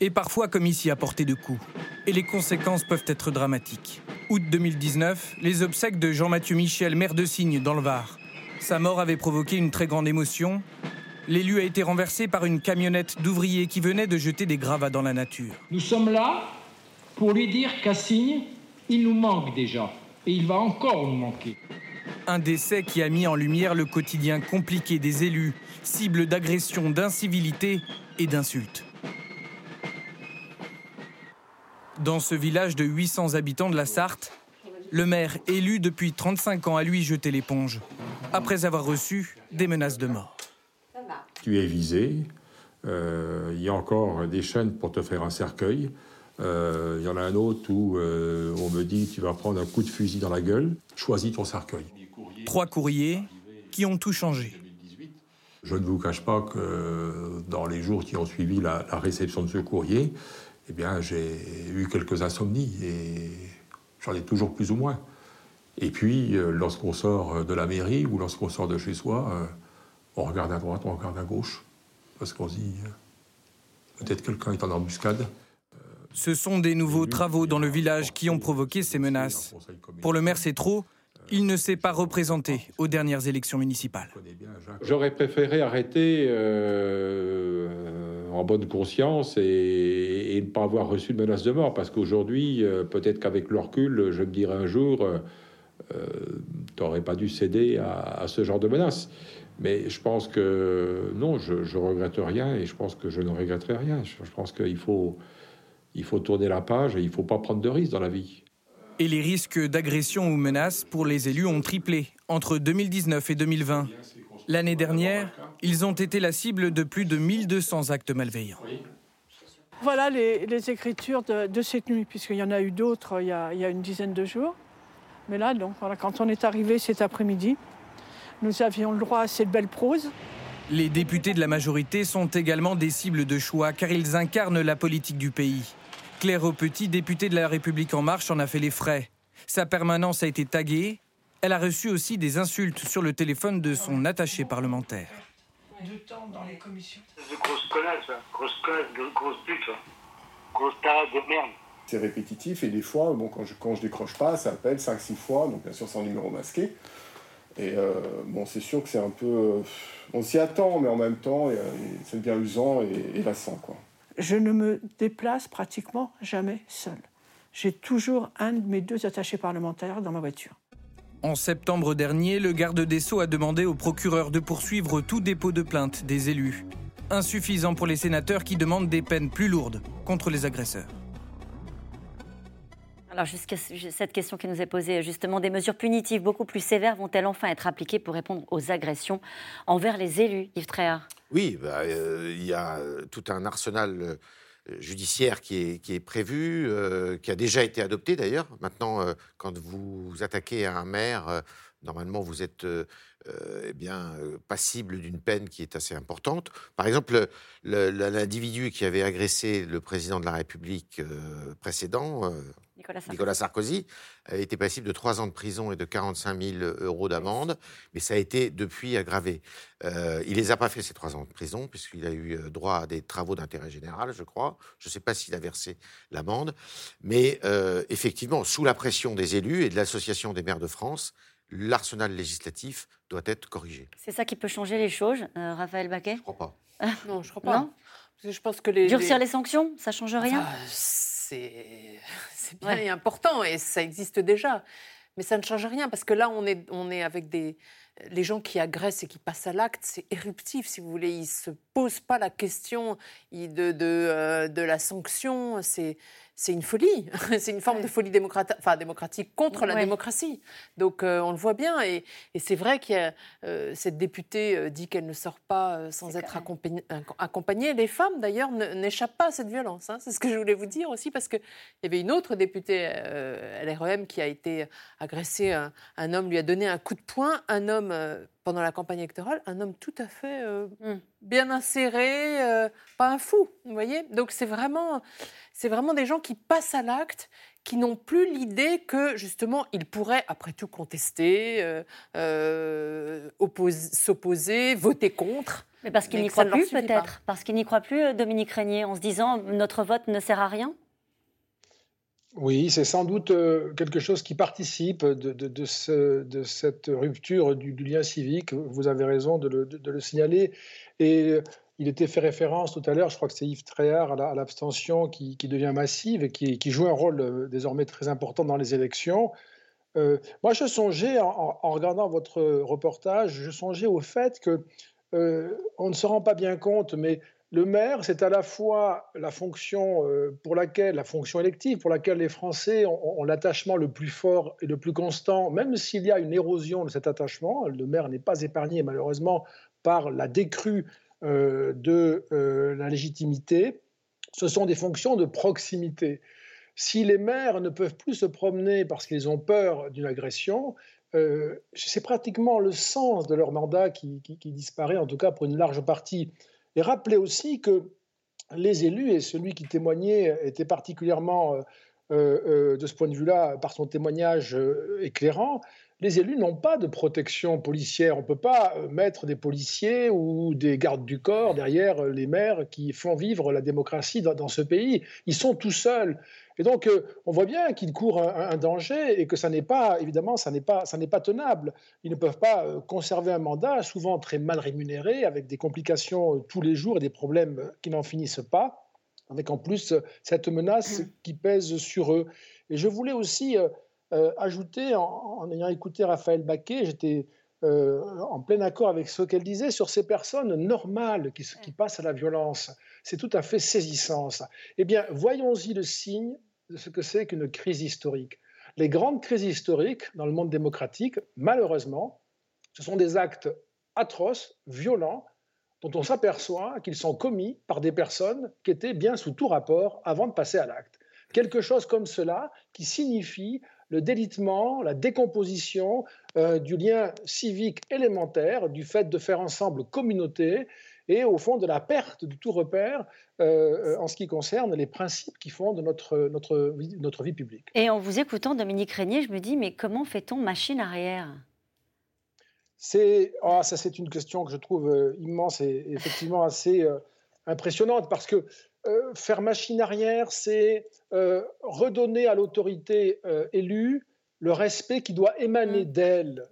et parfois comme ici à portée de coups. Et les conséquences peuvent être dramatiques. Août 2019, les obsèques de Jean-Mathieu Michel, maire de Signe, dans le Var. Sa mort avait provoqué une très grande émotion. L'élu a été renversé par une camionnette d'ouvriers qui venait de jeter des gravats dans la nature. Nous sommes là pour lui dire qu'à Signe, il nous manque déjà. Et il va encore nous manquer. Un décès qui a mis en lumière le quotidien compliqué des élus, cible d'agressions, d'incivilités et d'insultes. Dans ce village de 800 habitants de la Sarthe, le maire élu depuis 35 ans a lui jeté l'éponge, après avoir reçu des menaces de mort. Tu es visé, il y a encore des chaînes pour te faire un cercueil. Il y en a un autre où on me dit tu vas prendre un coup de fusil dans la gueule, choisis ton cercueil. Trois courriers qui ont tout changé. Je ne vous cache pas que dans les jours qui ont suivi la, réception de ce courrier, eh bien, j'ai eu quelques insomnies et j'en ai toujours plus ou moins. Et puis, euh, lorsqu'on sort de la mairie ou lorsqu'on sort de chez soi, euh, on regarde à droite, on regarde à gauche, parce qu'on se dit euh, peut-être quelqu'un est en embuscade. Ce sont des nouveaux travaux dans le village qui ont provoqué ces menaces. Pour le maire, c'est trop. Il ne s'est pas représenté aux dernières élections municipales. J'aurais préféré arrêter en bonne conscience et, ne pas avoir reçu de menace de mort, parce qu'aujourd'hui, peut-être qu'avec le recul, je me dirais un jour, euh, tu n'aurais pas dû céder à, ce genre de menaces. Mais je pense que non, je, ne regrette rien et je pense que je ne regretterai rien. Je, pense qu'il faut, il faut tourner la page et il ne faut pas prendre de risques dans la vie. Et les risques d'agression ou menaces pour les élus ont triplé entre 2019 et 2020. L'année dernière, ils ont été la cible de plus de 1200 actes malveillants. Voilà les, écritures de, cette nuit, puisqu'il y en a eu d'autres il, y a une dizaine de jours. Mais là, donc, voilà, quand on est arrivé cet après-midi, nous avions le droit à cette belle prose. Les députés de la majorité sont également des cibles de choix car ils incarnent la politique du pays. Claire Aupetit, députée de la République En Marche, en a fait les frais. Sa permanence a été taguée. Elle a reçu aussi des insultes sur le téléphone de son attaché parlementaire. De temps dans les commissions. Grosse connasse, hein. grosse connasse, grosse pute, hein. grosse tarade de merde c'est répétitif et des fois, bon, quand, je, quand je décroche pas, ça appelle 5-6 fois, donc bien sûr c'est un numéro masqué. Et euh, bon, c'est sûr que c'est un peu. Euh, on s'y attend, mais en même temps, c'est bien usant et, et lassant. Quoi. Je ne me déplace pratiquement jamais seul. J'ai toujours un de mes deux attachés parlementaires dans ma voiture. En septembre dernier, le garde des Sceaux a demandé au procureur de poursuivre tout dépôt de plainte des élus. Insuffisant pour les sénateurs qui demandent des peines plus lourdes contre les agresseurs. Alors, jusqu'à cette question qui nous est posée, justement, des mesures punitives beaucoup plus sévères vont-elles enfin être appliquées pour répondre aux agressions envers les élus, Yves Tréhard? Oui, bah, euh, il y a euh, tout un arsenal euh, judiciaire qui est, prévu, qui a déjà été adopté d'ailleurs. Maintenant, quand vous attaquez un maire, normalement, vous êtes eh bien, passible d'une peine qui est assez importante. Par exemple, l'individu qui avait agressé le président de la République précédent, Nicolas Sarkozy. a été passible de trois ans de prison et de 45 000 euros d'amende, mais ça a été depuis aggravé. Euh, il les a pas fait ces trois ans de prison, puisqu'il a eu euh, droit à des travaux d'intérêt général, je crois. Je ne sais pas s'il a versé l'amende, mais euh, effectivement, sous la pression des élus et de l'Association des maires de France, l'arsenal législatif doit être corrigé. C'est ça qui peut changer les choses, Raphaël Baquet? Je ne crois pas. non, je crois pas. Non je pense que les, Durcir les, sanctions, ça change rien? C'est c'est bien et important et ça existe déjà. Mais ça ne change rien parce que là, on est, on est avec des, les gens qui agressent et qui passent à l'acte, c'est éruptif, si vous voulez. Ils ne se posent pas la question de, de, euh, de la sanction. C'est c'est une folie. c'est une forme de folie démocratique, enfin, démocratique contre la démocratie. Donc euh, on le voit bien. Et, c'est vrai que euh, cette députée euh, dit qu'elle ne sort pas sans être accompagnée. Les femmes, d'ailleurs, n'échappent pas à cette violence. Hein. C'est ce que je voulais vous dire aussi, parce qu'il y avait une autre députée LREM qui a été agressée. Un, un, homme lui a donné un coup de poing. Un homme pendant la campagne électorale, un homme tout à fait mmh. bien inséré, pas un fou, vous voyez Donc c'est vraiment, c'est vraiment des gens qui passent à l'acte, qui n'ont plus l'idée que justement ils pourraient après tout contester, euh, euh, s'opposer, voter contre. Mais parce qu'ils n'y croient plus peut-être, parce qu'ils n'y croient plus, euh, Dominique Régnier, en se disant notre vote ne sert à rien. Oui, c'est sans doute quelque chose qui participe de, cette rupture du, lien civique. Vous avez raison de le, signaler. Et il était fait référence tout à l'heure, je crois que c'est Yves Tréhard, à l'abstention qui, devient massive et qui, joue un rôle euh, désormais très important dans les élections. Euh, moi, je songeais, en, regardant votre reportage, je songeais au fait que euh, on ne se rend pas bien compte, mais le maire, c'est à la fois la fonction pour laquelle, élective pour laquelle les Français ont, ont l'attachement le plus fort et le plus constant, même s'il y a une érosion de cet attachement. Le maire n'est pas épargné malheureusement par la décrue de la légitimité, ce sont des fonctions de proximité. Si les maires ne peuvent plus se promener parce qu'ils ont peur d'une agression, c'est pratiquement le sens de leur mandat qui, disparaît, en tout cas pour une large partie. Et rappelez aussi que les élus, et celui qui témoignait était particulièrement, de ce point de vue-là, par son témoignage éclairant, les élus n'ont pas de protection policière. On ne peut pas euh, mettre des policiers ou des gardes du corps derrière euh, les maires qui font vivre la démocratie dans, ce pays. Ils sont tout seuls. Et donc, euh, on voit bien qu'ils courent un, danger et que ça n'est pas, évidemment, ça n'est pas, ça n'est pas tenable. Ils ne peuvent pas conserver un mandat, souvent très mal rémunéré, avec des complications tous les jours et des problèmes qui n'en finissent pas, avec en plus cette menace mmh. qui pèse sur eux. Et je voulais aussi ajouter, en, ayant écouté Raphaël Baquet, j'étais euh, en plein accord avec ce qu'elle disait sur ces personnes normales qui, qui passent à la violence. C'est tout à fait saisissant, ça. Eh bien, voyons-y le signe de ce que c'est qu'une crise historique. Les grandes crises historiques dans le monde démocratique, malheureusement, ce sont des actes atroces, violents, dont on s'aperçoit qu'ils sont commis par des personnes qui étaient bien sous tout rapport avant de passer à l'acte. Quelque chose comme cela qui signifie le délitement, la décomposition euh, du lien civique élémentaire, du fait de faire ensemble communauté, et au fond de la perte de tout repère euh, en ce qui concerne les principes qui fondent notre, notre, notre vie publique. Et en vous écoutant, Dominique Régnier, je me dis, mais comment fait-on machine arrière? C'est, ah, ça c'est une question que je trouve euh, immense et, effectivement assez impressionnante parce que euh, faire machine arrière, c'est euh, redonner à l'autorité euh, élue le respect qui doit émaner mmh. d'elle,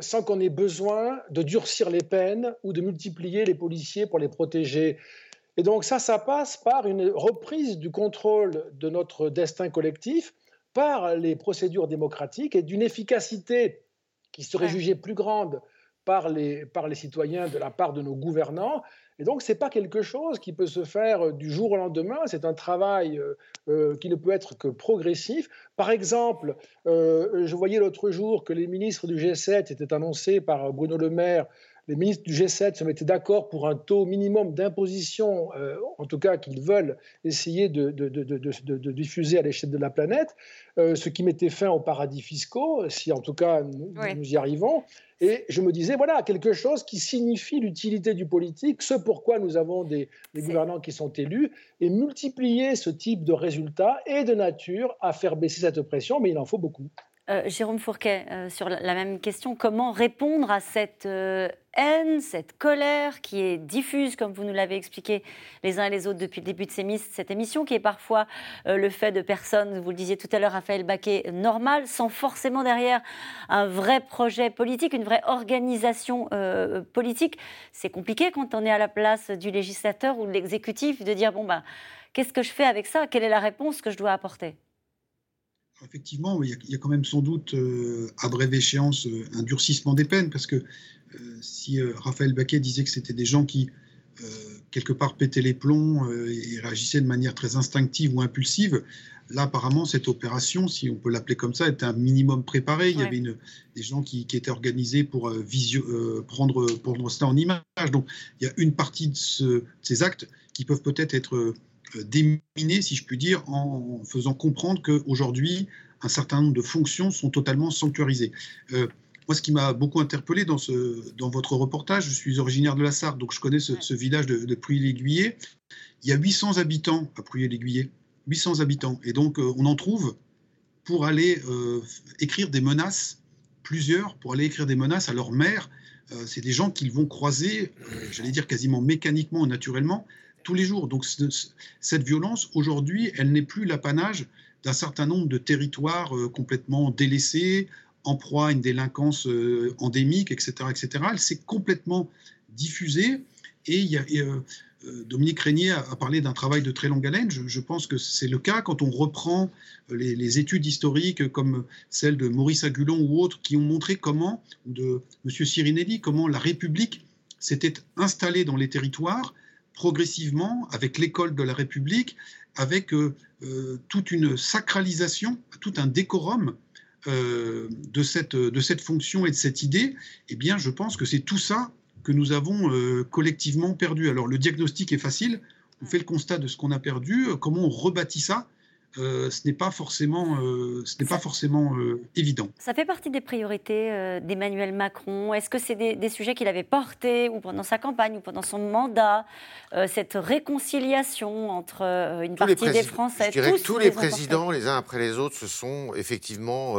sans qu'on ait besoin de durcir les peines ou de multiplier les policiers pour les protéger. Et donc ça, ça passe par une reprise du contrôle de notre destin collectif par les procédures démocratiques et d'une efficacité qui serait jugée plus grande par les, par les citoyens de la part de nos gouvernants et donc, ce n'est pas quelque chose qui peut se faire euh, du jour au lendemain, c'est un travail euh, euh, qui ne peut être que progressif. Par exemple, je voyais l'autre jour que les ministres du G7 étaient annoncés par Bruno Le Maire les ministres du G7 se mettaient d'accord pour un taux minimum d'imposition, en tout cas qu'ils veulent essayer de, diffuser à l'échelle de la planète, ce qui mettait fin aux paradis fiscaux, si en tout cas nous y arrivons. Et je me disais, voilà, quelque chose qui signifie l'utilité du politique, ce pourquoi nous avons des, gouvernants qui sont élus, et multiplier ce type de résultats est de nature à faire baisser cette pression, mais il en faut beaucoup. Euh, Jérôme Fourquet, euh, sur la, même question, comment répondre à cette euh, haine, cette colère qui est diffuse, comme vous nous l'avez expliqué les uns et les autres depuis le début de cette émission, qui est parfois le fait de personnes, vous le disiez tout à l'heure, Raphaël Baquet, normales, sans forcément derrière un vrai projet politique, une vraie organisation politique. C'est compliqué quand on est à la place du législateur ou de l'exécutif de dire, bon, bah, qu'est-ce que je fais avec ça? Quelle est la réponse que je dois apporter? Effectivement, il y, a, quand même sans doute, euh, à brève échéance, euh, un durcissement des peines, parce que euh, si Raphaël Baquet disait que c'était des gens qui, quelque part, pétaient les plombs et réagissaient de manière très instinctive ou impulsive, là, apparemment, cette opération, si on peut l'appeler comme ça, était un minimum préparé. Il y avait des gens qui, étaient organisés pour prendre, prendre cela en image. Donc, il y a une partie de, de ces actes qui peuvent peut-être être déminer, si je puis dire, en faisant comprendre qu'aujourd'hui, un certain nombre de fonctions sont totalement sanctuarisées. Euh, moi, ce qui m'a beaucoup interpellé dans, ce, dans votre reportage, je suis originaire de la Sarthe, donc je connais ce, village de, de Pruyé-l'Aiguillet. Il y a 800 habitants à Pruyé-l'Aiguillet, 800 habitants. Et donc, euh, on en trouve pour aller écrire des menaces, plusieurs, pour aller écrire des menaces à leur mère. c'est des gens qu'ils vont croiser, j'allais dire quasiment mécaniquement, naturellement, tous les jours. Donc cette violence, aujourd'hui, elle n'est plus l'apanage d'un certain nombre de territoires euh, complètement délaissés, en proie à une délinquance euh, endémique, etc., etc. Elle s'est complètement diffusée. Et, euh, Dominique Régnier a, parlé d'un travail de très longue haleine. Je, pense que c'est le cas quand on reprend les, études historiques comme celles de Maurice Agulon ou autres qui ont montré comment, ou de M. Sirinelli, comment la République s'était installée dans les territoires progressivement avec l'école de la République, avec euh, euh, toute une sacralisation, tout un décorum euh, de, cette, de cette fonction et de cette idée, eh bien, je pense que c'est tout ça que nous avons collectivement perdu. Alors le diagnostic est facile, on fait le constat de ce qu'on a perdu, comment on rebâtit ça euh, ce n'est pas forcément, euh, ce n'est pas forcément euh, évident. Ça fait partie des priorités d'Emmanuel Macron. Est-ce que c'est des, sujets qu'il avait portés ou pendant sa campagne ou pendant son mandat Cette réconciliation entre une partie des Français. Je dirais tous que tous les présidents, les uns après les autres, se sont effectivement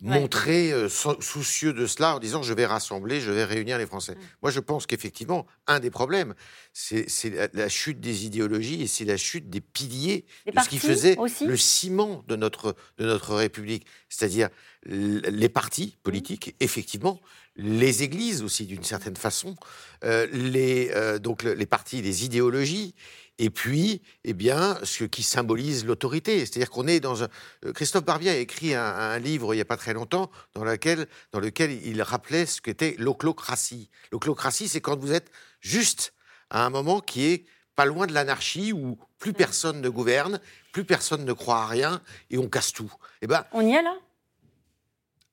montrés soucieux de cela en disant je vais rassembler, je vais réunir les Français. Mm. Moi, je pense qu'effectivement, un des problèmes, c'est la, chute des idéologies et c'est la chute des piliers de ce qui faisait le ciment de notre, de notre République. C'est-à-dire les partis politiques, effectivement, les églises aussi, d'une certaine façon, euh, les, euh, donc les partis, les idéologies, et puis, eh bien, ce qui symbolise l'autorité. C'est-à-dire qu'on est dans un... Euh, Christophe Barbier a écrit un, livre il n'y a pas très longtemps dans, laquelle, dans lequel il rappelait ce qu'était l'oclocratie. L'oclocratie, c'est quand vous êtes juste à un moment qui est pas loin de l'anarchie où plus personne ne gouverne, plus personne ne croit à rien et on casse tout. Eh ben, on y est là?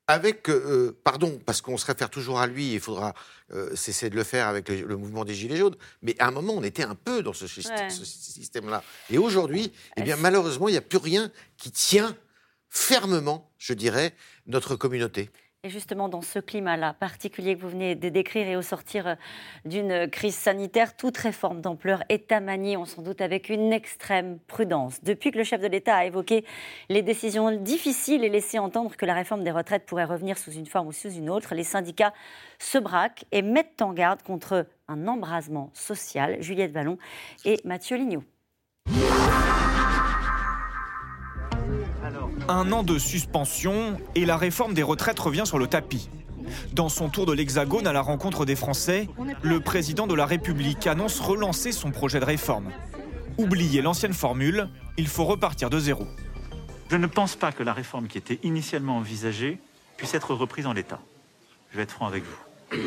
Avec, euh, pardon, parce qu'on se réfère toujours à lui, il faudra euh, cesser de le faire avec le, mouvement des Gilets jaunes, mais à un moment, on était un peu dans ce, système-là. Et aujourd'hui, eh bien, malheureusement, il n'y a plus rien qui tient fermement, je dirais, notre communauté. Et justement, dans ce climat-là particulier que vous venez de décrire et au sortir euh, d'une crise sanitaire, toute réforme d'ampleur est à manier, on s'en doute, avec une extrême prudence. Depuis que le chef de l'État a évoqué les décisions difficiles et laissé entendre que la réforme des retraites pourrait revenir sous une forme ou sous une autre, les syndicats se braquent et mettent en garde contre un embrasement social. Juliette Vallon et Mathieu Lignot. Un an de suspension et la réforme des retraites revient sur le tapis. Dans son tour de l'Hexagone à la rencontre des Français, le président de la République annonce relancer son projet de réforme. Oubliez l'ancienne formule, il faut repartir de zéro. Je ne pense pas que la réforme qui était initialement envisagée puisse être reprise en l'état. Je vais être franc avec vous.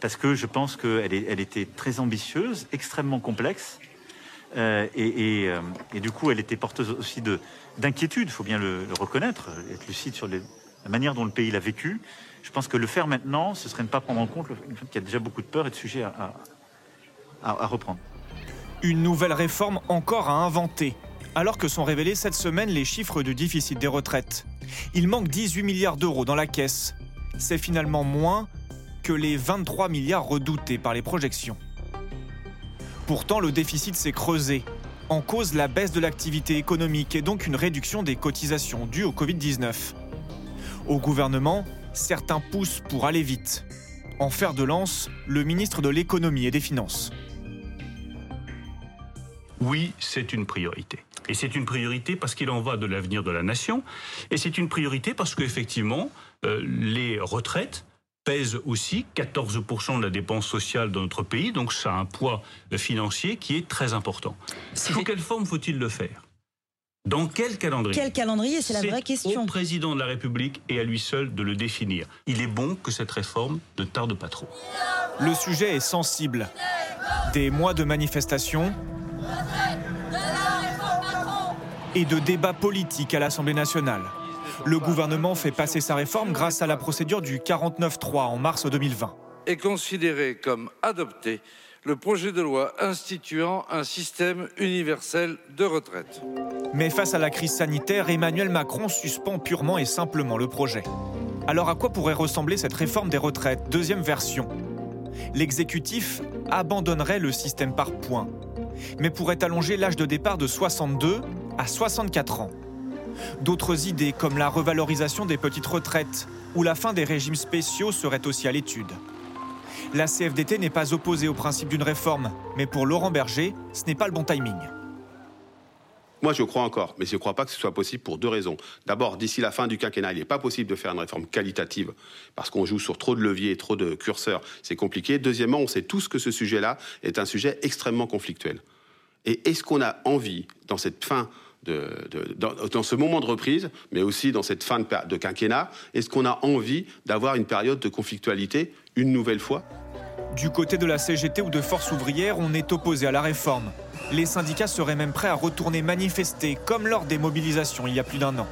Parce que je pense qu'elle elle était très ambitieuse, extrêmement complexe, euh, euh, et, du coup, elle était porteuse aussi d'inquiétude, il faut bien le, reconnaître, être lucide sur la manière dont le pays l'a vécu. Je pense que le faire maintenant, ce serait ne pas prendre en compte le fait qu'il y a déjà beaucoup de peur et de sujets à, à reprendre. Une nouvelle réforme encore à inventer, alors que sont révélés cette semaine les chiffres du déficit des retraites. Il manque 18 milliards d'euros dans la caisse. C'est finalement moins que les 23 milliards redoutés par les projections. Pourtant, le déficit s'est creusé. En cause, la baisse de l'activité économique et donc une réduction des cotisations dues au Covid-19. Au gouvernement, certains poussent pour aller vite. En fer de lance, le ministre de l'économie et des finances. Oui, c'est une priorité. Et c'est une priorité parce qu'il en va de l'avenir de la nation. Et c'est une priorité parce qu'effectivement, euh, les retraites pèse aussi 14% de la dépense sociale de notre pays, donc ça a un poids financier qui est très important. Sous quelle forme faut-il le faire? Dans quel calendrier? Quel calendrier? C'est la vraie question. au président de la République et à lui seul de le définir. Il est bon que cette réforme ne tarde pas trop. Le sujet est sensible. Des mois de manifestations et de débats politiques à l'Assemblée nationale. Le gouvernement fait passer sa réforme grâce à la procédure du 49-3 en mars 2020. Est considéré comme adopté le projet de loi instituant un système universel de retraite. Mais face à la crise sanitaire, Emmanuel Macron suspend purement et simplement le projet. Alors à quoi pourrait ressembler cette réforme des retraites, deuxième version L'exécutif abandonnerait le système par points, mais pourrait allonger l'âge de départ de 62 à 64 ans. D'autres idées, comme la revalorisation des petites retraites ou la fin des régimes spéciaux, seraient aussi à l'étude. La CFDT n'est pas opposée au principe d'une réforme, mais pour Laurent Berger, ce n'est pas le bon timing. Moi, je crois encore, mais je ne crois pas que ce soit possible pour deux raisons. D'abord, d'ici la fin du quinquennat, il n'est pas possible de faire une réforme qualitative parce qu'on joue sur trop de leviers, trop de curseurs. C'est compliqué. Deuxièmement, on sait tous que ce sujet-là est un sujet extrêmement conflictuel. Et est-ce qu'on a envie, dans cette fin dans, ce moment de reprise, mais aussi dans cette fin de, quinquennat, est-ce qu'on a envie d'avoir une période de conflictualité une nouvelle fois? Du côté de la CGT ou de Force ouvrière, on est opposé à la réforme. Les syndicats seraient même prêts à retourner manifester, comme lors des mobilisations il y a plus d'un an.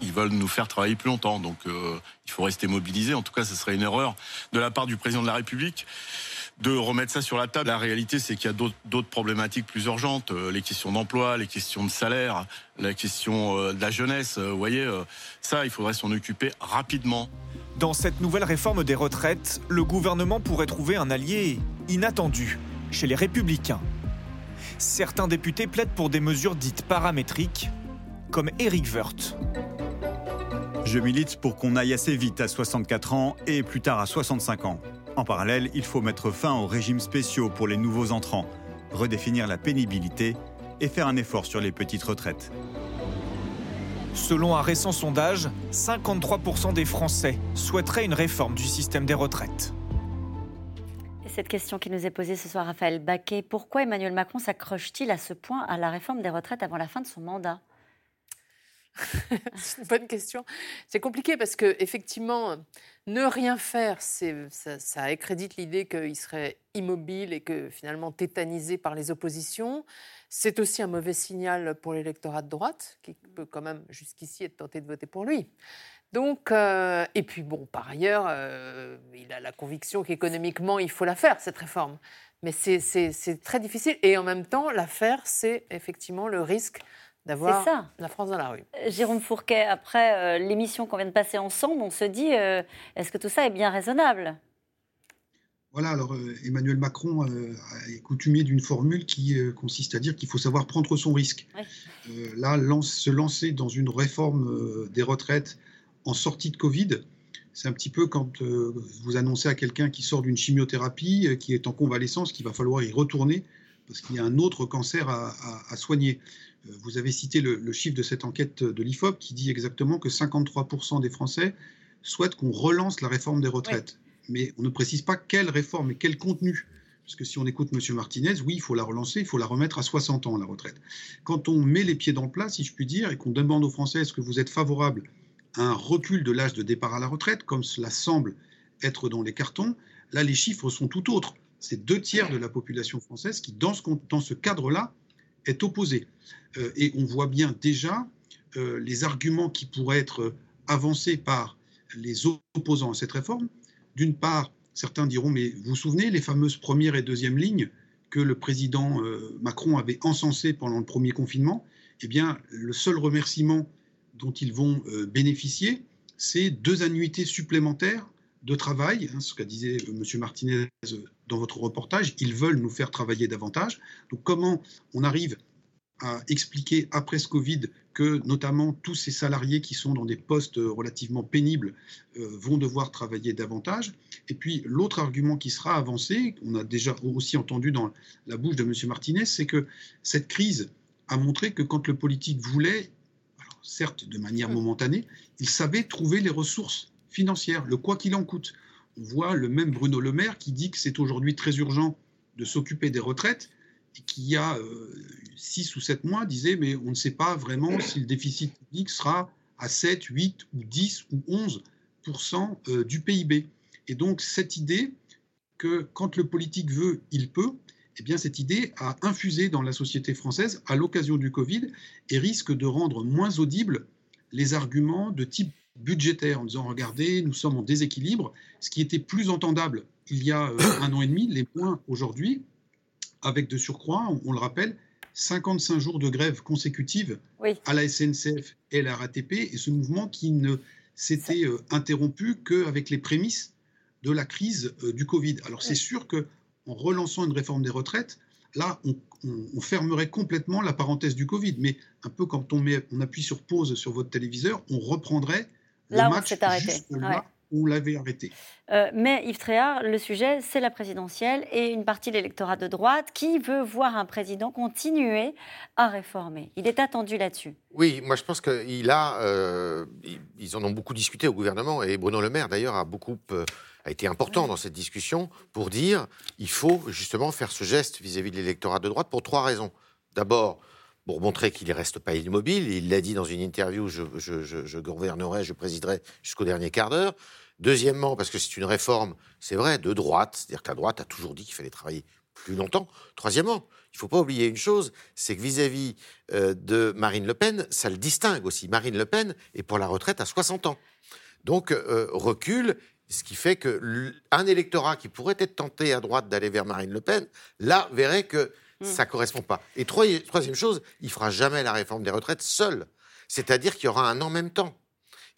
veulent nous faire travailler plus longtemps. Donc il faut rester mobilisé. En tout cas, ce serait une erreur de la part du président de la République de remettre ça sur la table. La réalité, c'est qu'il y a d'autres problématiques plus urgentes, les questions d'emploi, les questions de salaire, la question de la jeunesse. Vous voyez, ça, il faudrait s'en occuper rapidement. Dans cette nouvelle réforme des retraites, le gouvernement pourrait trouver un allié inattendu chez les républicains. Certains députés plaident pour des mesures dites paramétriques, comme Éric Woerth. Je milite pour qu'on aille assez vite à 64 ans et plus tard à 65 ans. En parallèle, il faut mettre fin aux régimes spéciaux pour les nouveaux entrants, redéfinir la pénibilité et faire un effort sur les petites retraites. Selon un récent sondage, 53% des Français souhaiteraient une réforme du système des retraites. Et cette question qui nous est posée ce soir, Raphaël Baquet, pourquoi Emmanuel Macron s'accroche-t-il à ce point à la réforme des retraites avant la fin de son mandat? C'est une bonne question. C'est compliqué parce que effectivement, ne rien faire, ça, ça accrédite l'idée qu'il serait immobile et que finalement tétanisé par les oppositions. C'est aussi un mauvais signal pour l'électorat de droite, qui peut quand même jusqu'ici être tenté de voter pour lui. Donc, euh, et puis bon, par ailleurs, euh, il a la conviction qu'économiquement, il faut la faire, cette réforme. Mais c'est très difficile. Et en même temps, la faire, c'est effectivement le risque d'avoir la France dans la rue. Euh, Jérôme Fourquet, après euh, l'émission qu'on vient de passer ensemble, on se dit, euh, est-ce que tout ça est bien raisonnable? Voilà, alors Emmanuel Macron est coutumier d'une formule qui consiste à dire qu'il faut savoir prendre son risque. là, se lancer dans une réforme des retraites en sortie de Covid, c'est un petit peu quand vous annoncez à quelqu'un qui sort d'une chimiothérapie, qui est en convalescence, qu'il va falloir y retourner parce qu'il y a un autre cancer à soigner. Vous avez cité le, chiffre de cette enquête de l'IFOP qui dit exactement que 53% des Français souhaitent qu'on relance la réforme des retraites. Mais on ne précise pas quelle réforme et quel contenu. Parce que si on écoute M. Martinez, oui, il faut la relancer, il faut la remettre à 60 ans, la retraite. Quand on met les pieds dans le plat, si je puis dire, et qu'on demande aux Français est-ce que vous êtes favorable à un recul de l'âge de départ à la retraite, comme cela semble être dans les cartons, là, les chiffres sont tout autres. C'est deux tiers de la population française qui, dans ce, dans ce cadre-là, est opposé. Euh, et on voit bien déjà euh, les arguments qui pourraient être avancés par les opposants à cette réforme. D'une part, certains diront, mais vous vous souvenez les fameuses premières et deuxièmes lignes que le président euh, Macron avait encensées pendant le premier confinement Eh bien, le seul remerciement dont ils vont bénéficier, c'est deux annuités supplémentaires de travail, hein, ce qu'a disait M. Martinez dans votre reportage, ils veulent nous faire travailler davantage. Donc comment on arrive à expliquer après ce Covid que notamment tous ces salariés qui sont dans des postes relativement pénibles euh, vont devoir travailler davantage? Et puis l'autre argument qui sera avancé, on a déjà aussi entendu dans la bouche de M. Martinez, c'est que cette crise a montré que quand le politique voulait, certes de manière momentanée, il savait trouver les ressources financières, le quoi qu'il en coûte voit le même Bruno Le Maire qui dit que c'est aujourd'hui très urgent de s'occuper des retraites et qui, il y a euh, six ou sept mois, disait mais on ne sait pas vraiment si le déficit public sera à 7, 8 ou 10 ou 11 euh, du PIB. Et donc cette idée que quand le politique veut, il peut, eh bien cette idée a infusé dans la société française à l'occasion du Covid et risque de rendre moins audibles les arguments de type budgétaire en disant regardez, nous sommes en déséquilibre, ce qui était plus entendable il y a euh, un an et demi, les moins aujourd'hui, avec de surcroît, on, le rappelle, 55 jours de grève consécutive à la SNCF et à la RATP, et ce mouvement qui ne s'était euh, interrompu qu'avec les prémices de la crise euh, du Covid. Alors c'est sûr que en relançant une réforme des retraites, là, on, on, fermerait complètement la parenthèse du Covid. Mais un peu quand on, met, on appuie sur pause sur votre téléviseur, on reprendrait Là, on s'est arrêté. on l'avait arrêté. Euh, mais Yves Tréhard, le sujet, c'est la présidentielle et une partie de l'électorat de droite qui veut voir un président continuer à réformer. Il est attendu là-dessus. Oui, moi je pense qu'il a. Euh, ils en ont beaucoup discuté au gouvernement et Bruno Le Maire d'ailleurs a beaucoup. Euh, a été important dans cette discussion pour dire il faut justement faire ce geste vis-à-vis de l'électorat de droite pour trois raisons. D'abord, pour montrer qu'il ne reste pas immobile. Il l'a dit dans une interview, je, je, gouvernerai, je présiderai jusqu'au dernier quart d'heure. Deuxièmement, parce que c'est une réforme, c'est vrai, de droite, c'est-à-dire que la droite a toujours dit qu'il fallait travailler plus longtemps. Troisièmement, il ne faut pas oublier une chose, c'est que vis-à-vis euh, de Marine Le Pen, ça le distingue aussi. Marine Le Pen est pour la retraite à 60 ans. Donc, euh, recul, ce qui fait qu'un électorat qui pourrait être tenté à droite d'aller vers Marine Le Pen, là, verrait que hmm. ça ne correspond pas. Et troisième chose, il ne fera jamais la réforme des retraites seul. C'est-à-dire qu'il y aura un en même temps.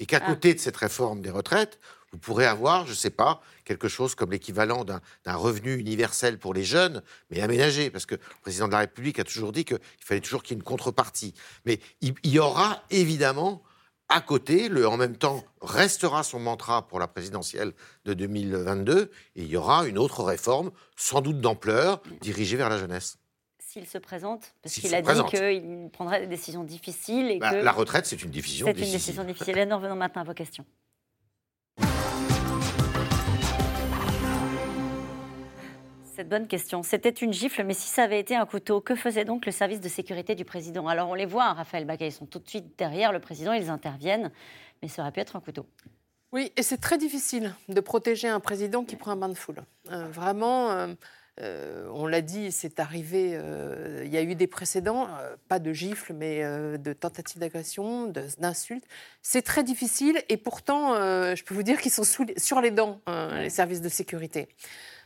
Et qu'à ah. côté de cette réforme des retraites, vous pourrez avoir, je ne sais pas, quelque chose comme l'équivalent d'un revenu universel pour les jeunes, mais aménagé, parce que le président de la République a toujours dit qu'il fallait toujours qu'il y ait une contrepartie. Mais il, y aura évidemment à côté, le en même temps restera son mantra pour la présidentielle de 2022, et il y aura une autre réforme, sans doute d'ampleur, dirigée vers la jeunesse s'il se présente Parce qu'il a dit qu'il prendrait des décisions difficiles. Et bah, que la retraite, c'est une décision difficile. C'est une décision difficile. nous revenons maintenant à vos questions. Cette bonne question. C'était une gifle, mais si ça avait été un couteau, que faisait donc le service de sécurité du président? Alors on les voit, hein, Raphaël Baca, ils sont tout de suite derrière le président, ils interviennent, mais ça aurait pu être un couteau. Oui, et c'est très difficile de protéger un président qui prend un bain de foule. Euh, vraiment, euh, euh, on l'a dit, c'est arrivé, il y a eu des précédents, pas de gifles, mais de tentatives d'agression, d'insultes. C'est très difficile, et pourtant, je peux vous dire qu'ils sont sur les dents, hein, les services de sécurité.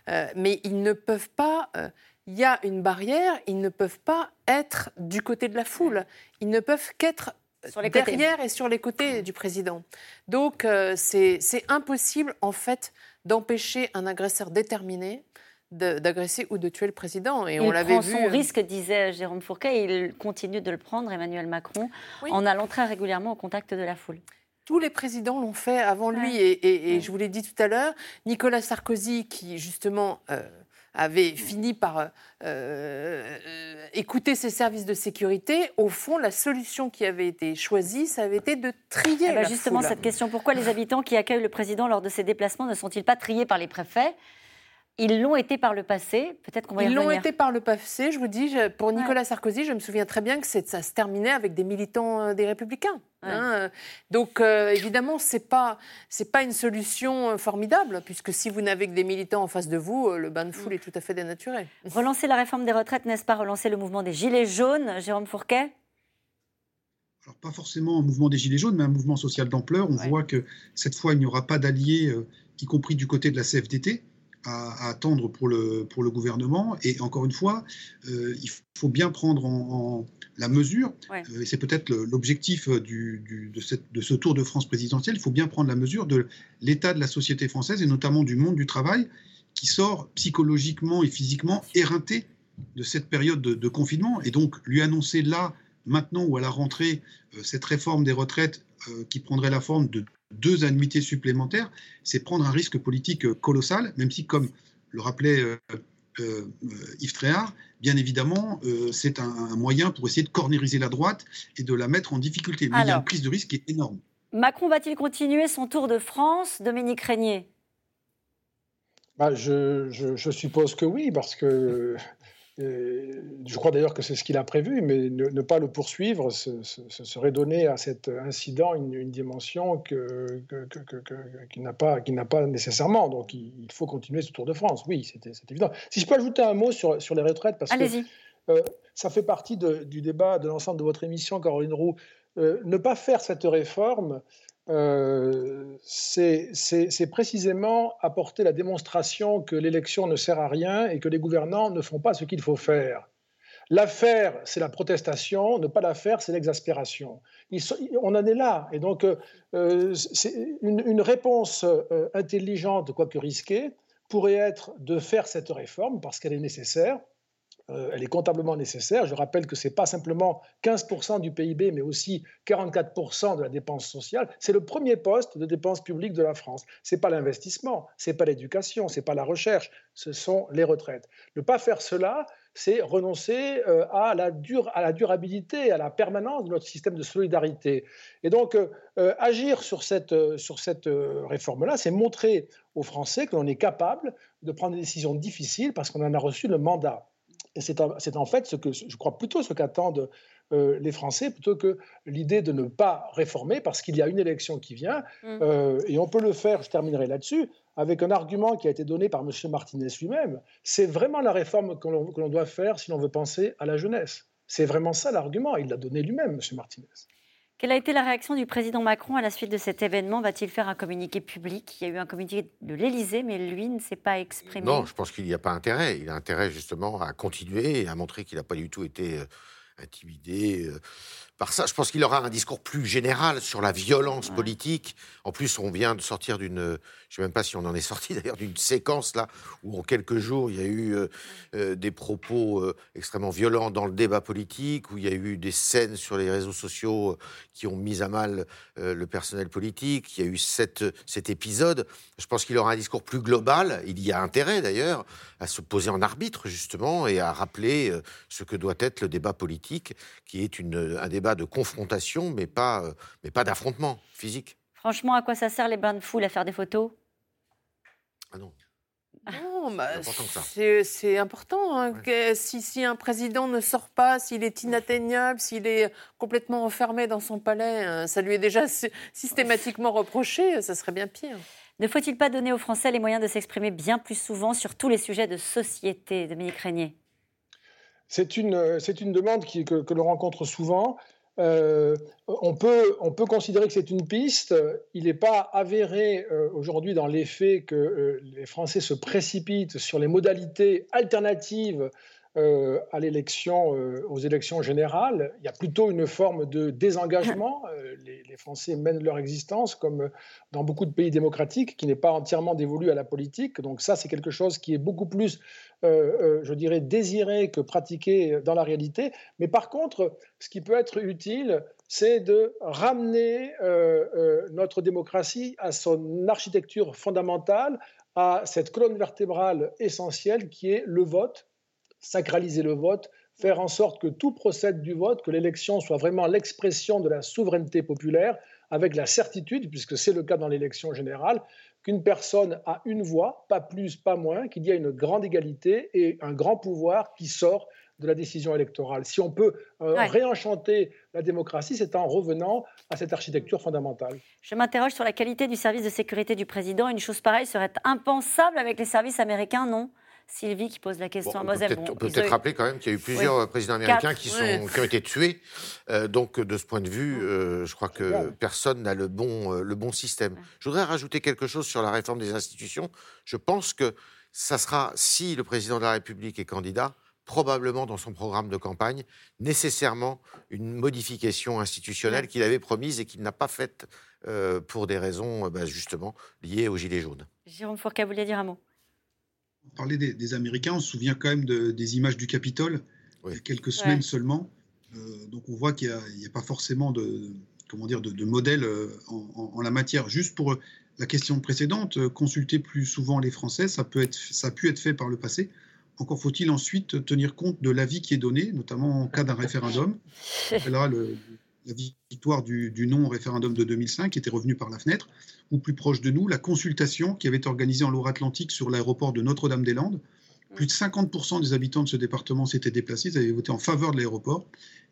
Euh, mais ils ne peuvent pas. Euh, il y a une barrière, ils ne peuvent pas être du côté de la foule. Ils ne peuvent qu'être derrière et sur les côtés du président. Donc euh, c'est impossible en fait d'empêcher un agresseur déterminé d'agresser ou de tuer le président. Et il on l'avait vu. son risque, disait Jérôme Fourquet, il continue de le prendre, Emmanuel Macron, en allant très régulièrement au contact de la foule. Tous les présidents l'ont fait avant lui. Et, je vous l'ai dit tout à l'heure, Nicolas Sarkozy, qui justement euh, avait fini par euh, euh, écouter ses services de sécurité, au fond, la solution qui avait été choisie, ça avait été de trier. Eh ben, justement, cette question pourquoi les habitants qui accueillent le président lors de ses déplacements ne sont-ils pas triés par les préfets? Ils l'ont été par le passé, peut-être qu'on va y Ils l'ont été par le passé, je vous dis, pour Nicolas Sarkozy, je me souviens très bien que ça se terminait avec des militants euh, des Républicains. Hein, euh. Donc euh, évidemment, ce n'est pas, pas une solution formidable, puisque si vous n'avez que des militants en face de vous, le bain de foule mm. est tout à fait dénaturé. Relancer la réforme des retraites, n'est-ce pas? Relancer le mouvement des Gilets jaunes, Jérôme Fourquet? Alors, pas forcément un mouvement des Gilets jaunes, mais un mouvement social d'ampleur. On voit que cette fois, il n'y aura pas d'alliés, y compris du côté de la CFDT à, attendre pour le, pour le gouvernement. Et encore une fois, euh, il faut bien prendre en, la mesure, euh, et c'est peut-être l'objectif du, de, cette, de, ce Tour de France présidentiel, il faut bien prendre la mesure de l'état de la société française et notamment du monde du travail qui sort psychologiquement et physiquement éreinté de cette période de, confinement. Et donc lui annoncer là, maintenant ou à la rentrée, euh, cette réforme des retraites qui prendrait la forme de deux annuités supplémentaires, c'est prendre un risque politique euh, colossal, même si, comme le rappelait euh, euh, Yves Tréhard, bien évidemment, c'est un, moyen pour essayer de cornériser la droite et de la mettre en difficulté. Mais il y a une prise de risque qui est énorme. Macron va-t-il continuer son tour de France? Dominique Régnier bah, je, je, suppose que oui, parce que je crois d'ailleurs que c'est ce qu'il a prévu, mais ne, pas le poursuivre, ce, serait donner à cet incident une, dimension que, qu'il n'a pas, pas nécessairement. Donc il, faut continuer ce Tour de France, oui, c'est évident. Si je peux ajouter un mot sur, sur les retraites, parce que euh, ça fait partie du débat de l'ensemble de votre émission, Caroline Roux. Euh, ne pas faire cette réforme, euh, c'est précisément apporter la démonstration que l'élection ne sert à rien et que les gouvernants ne font pas ce qu'il faut faire. L'affaire, c'est la protestation, ne pas la faire, c'est l'exaspération. On en est là. Et donc, euh, euh, une, une, réponse intelligente, quoique risquée, pourrait être de faire cette réforme parce qu'elle est nécessaire, euh, elle est comptablement nécessaire. Je rappelle que ce n'est pas simplement 15% du PIB, mais aussi 44% de la dépense sociale. C'est le premier poste de dépense publique de la France. Ce n'est pas l'investissement, ce n'est pas l'éducation, ce n'est pas la recherche, ce sont les retraites. Ne pas faire cela, c'est renoncer euh, à la, durabilité, à la permanence de notre système de solidarité. Et donc, euh, agir sur cette réforme-là, c'est montrer aux Français que l'on est capable de prendre des décisions difficiles parce qu'on en a reçu le mandat. C'est en, fait ce que je crois plutôt ce qu'attendent euh, les Français plutôt que l'idée de ne pas réformer parce qu'il y a une élection qui vient. Mmh. Euh, et on peut le faire, je terminerai là-dessus, avec un argument qui a été donné par M. Martinez lui-même. C'est vraiment la réforme que l'on doit faire si l'on veut penser à la jeunesse. C'est vraiment ça l'argument. Il l'a donné lui-même, M. Martinez. Quelle a été la réaction du président Macron à la suite de cet événement Va-t-il faire un communiqué public? Il y a eu un communiqué de l'Élysée, mais lui ne s'est pas exprimé. Non, je pense qu'il n'y a pas intérêt. Il a intérêt justement à continuer et à montrer qu'il n'a pas du tout été euh, intimidé. Par ça. Je pense qu'il aura un discours plus général sur la violence politique. En plus, on vient de sortir d'une, je ne sais même pas si on en est sorti d'ailleurs, d'une séquence là où en quelques jours il y a eu euh, euh, des propos euh, extrêmement violents dans le débat politique, où il y a eu des scènes sur les réseaux sociaux qui ont mis à mal le personnel politique. Il y a eu cette, cet épisode. Je pense qu'il aura un discours plus global. Il y a intérêt d'ailleurs à se poser en arbitre justement et à rappeler ce que doit être le débat politique, qui est une, un débat de confrontation, mais pas, euh, mais pas d'affrontement physique. Franchement, à quoi ça sert les bains de foule à faire des photos? Ah non. Non, bah, c'est important. Hein, que si, si, un président ne sort pas, s'il est inatteignable, s'il est complètement enfermé dans son palais, hein, ça lui est déjà systématiquement reproché, ça serait bien pire. Ne faut-il pas donner aux Français les moyens de s'exprimer bien plus souvent sur tous les sujets de société, Dominique Régnier? C'est une, une demande qui, que, que l'on rencontre souvent. Euh, on, peut, on peut considérer que c'est une piste. Il n'est pas avéré euh, aujourd'hui dans les faits que euh, les Français se précipitent sur les modalités alternatives euh, à l'élection, euh, aux élections générales. Il y a plutôt une forme de désengagement. Euh, les, Français mènent leur existence comme dans beaucoup de pays démocratiques, qui n'est pas entièrement dévolu à la politique. Donc ça, c'est quelque chose qui est beaucoup plus, je dirais, désiré que pratiqué dans la réalité. Mais par contre, ce qui peut être utile, c'est de ramener notre démocratie à son architecture fondamentale, à cette colonne vertébrale essentielle qui est le vote sacraliser le vote, faire en sorte que tout procède du vote, que l'élection soit vraiment l'expression de la souveraineté populaire, avec la certitude, puisque c'est le cas dans l'élection générale, qu'une personne a une voix, pas plus, pas moins, qu'il y a une grande égalité et un grand pouvoir qui sort de la décision électorale. Si on peut euh, réenchanter la démocratie, c'est en revenant à cette architecture fondamentale. Je m'interroge sur la qualité du service de sécurité du président. Une chose pareille serait impensable avec les services américains, non? Sylvie qui pose la question à Moselle. On peut peut-être rappeler quand même qu'il y a eu plusieurs présidents américains qui, sont, qui, ont été tués. Euh, donc, de ce point de vue, euh, je crois que personne n'a le bon, euh, le bon système. Je voudrais rajouter quelque chose sur la réforme des institutions. Je pense que ça sera, si le président de la République est candidat, probablement dans son programme de campagne, nécessairement une modification institutionnelle qu'il avait promise et qu'il n'a pas faite pour des raisons bah, justement liées aux Gilets jaunes. Jérôme Fourcade, vous voulez dire un mot parler des, des, Américains, on se souvient quand même de, des images du Capitole, il y a quelques semaines seulement. Euh, donc on voit qu'il n'y a, a, pas forcément de, comment dire, de, de modèle euh, en, en, la matière. Juste pour la question précédente, euh, consulter plus souvent les Français, ça, peut être, ça a pu être fait par le passé. Encore faut-il ensuite tenir compte de l'avis qui est donné, notamment en cas d'un référendum. Là, le, la victoire du, non au référendum de 2005 qui était revenue par la fenêtre, ou plus proche de nous, la consultation qui avait été organisée en Loire-Atlantique sur l'aéroport de Notre-Dame-des-Landes. Plus de 50% des habitants de ce département s'étaient déplacés, ils avaient voté en faveur de l'aéroport,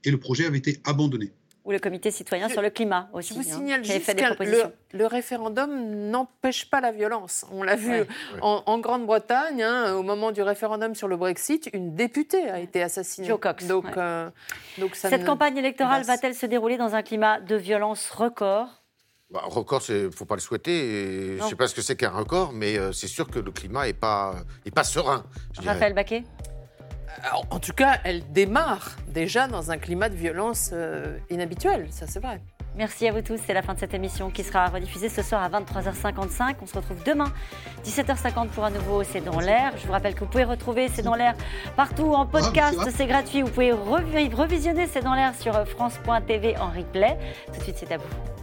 et le projet avait été abandonné ou le comité citoyen sur le climat aussi. Je vous hein, signale juste que le, référendum n'empêche pas la violence. On l'a vu en, Grande-Bretagne, hein, au moment du référendum sur le Brexit, une députée a été assassinée. Joe Cox. Donc, euh, donc Cette campagne électorale va-t-elle se dérouler dans un climat de violence record? Bah, record, il ne faut pas le souhaiter. Je ne sais pas ce que c'est qu'un record, mais euh, c'est sûr que le climat n'est pas, est pas serein. Raphaël Baquet? En tout cas, elle démarre déjà dans un climat de violence euh, inhabituel, ça c'est vrai. Merci à vous tous, c'est la fin de cette émission qui sera rediffusée ce soir à 23h55. On se retrouve demain, 17h50 pour un nouveau C'est dans l'air. Je vous rappelle que vous pouvez retrouver C'est dans l'air partout en podcast, c'est gratuit. Vous pouvez revisionner C'est dans l'air sur France.tv en replay. Tout de suite, c'est à vous.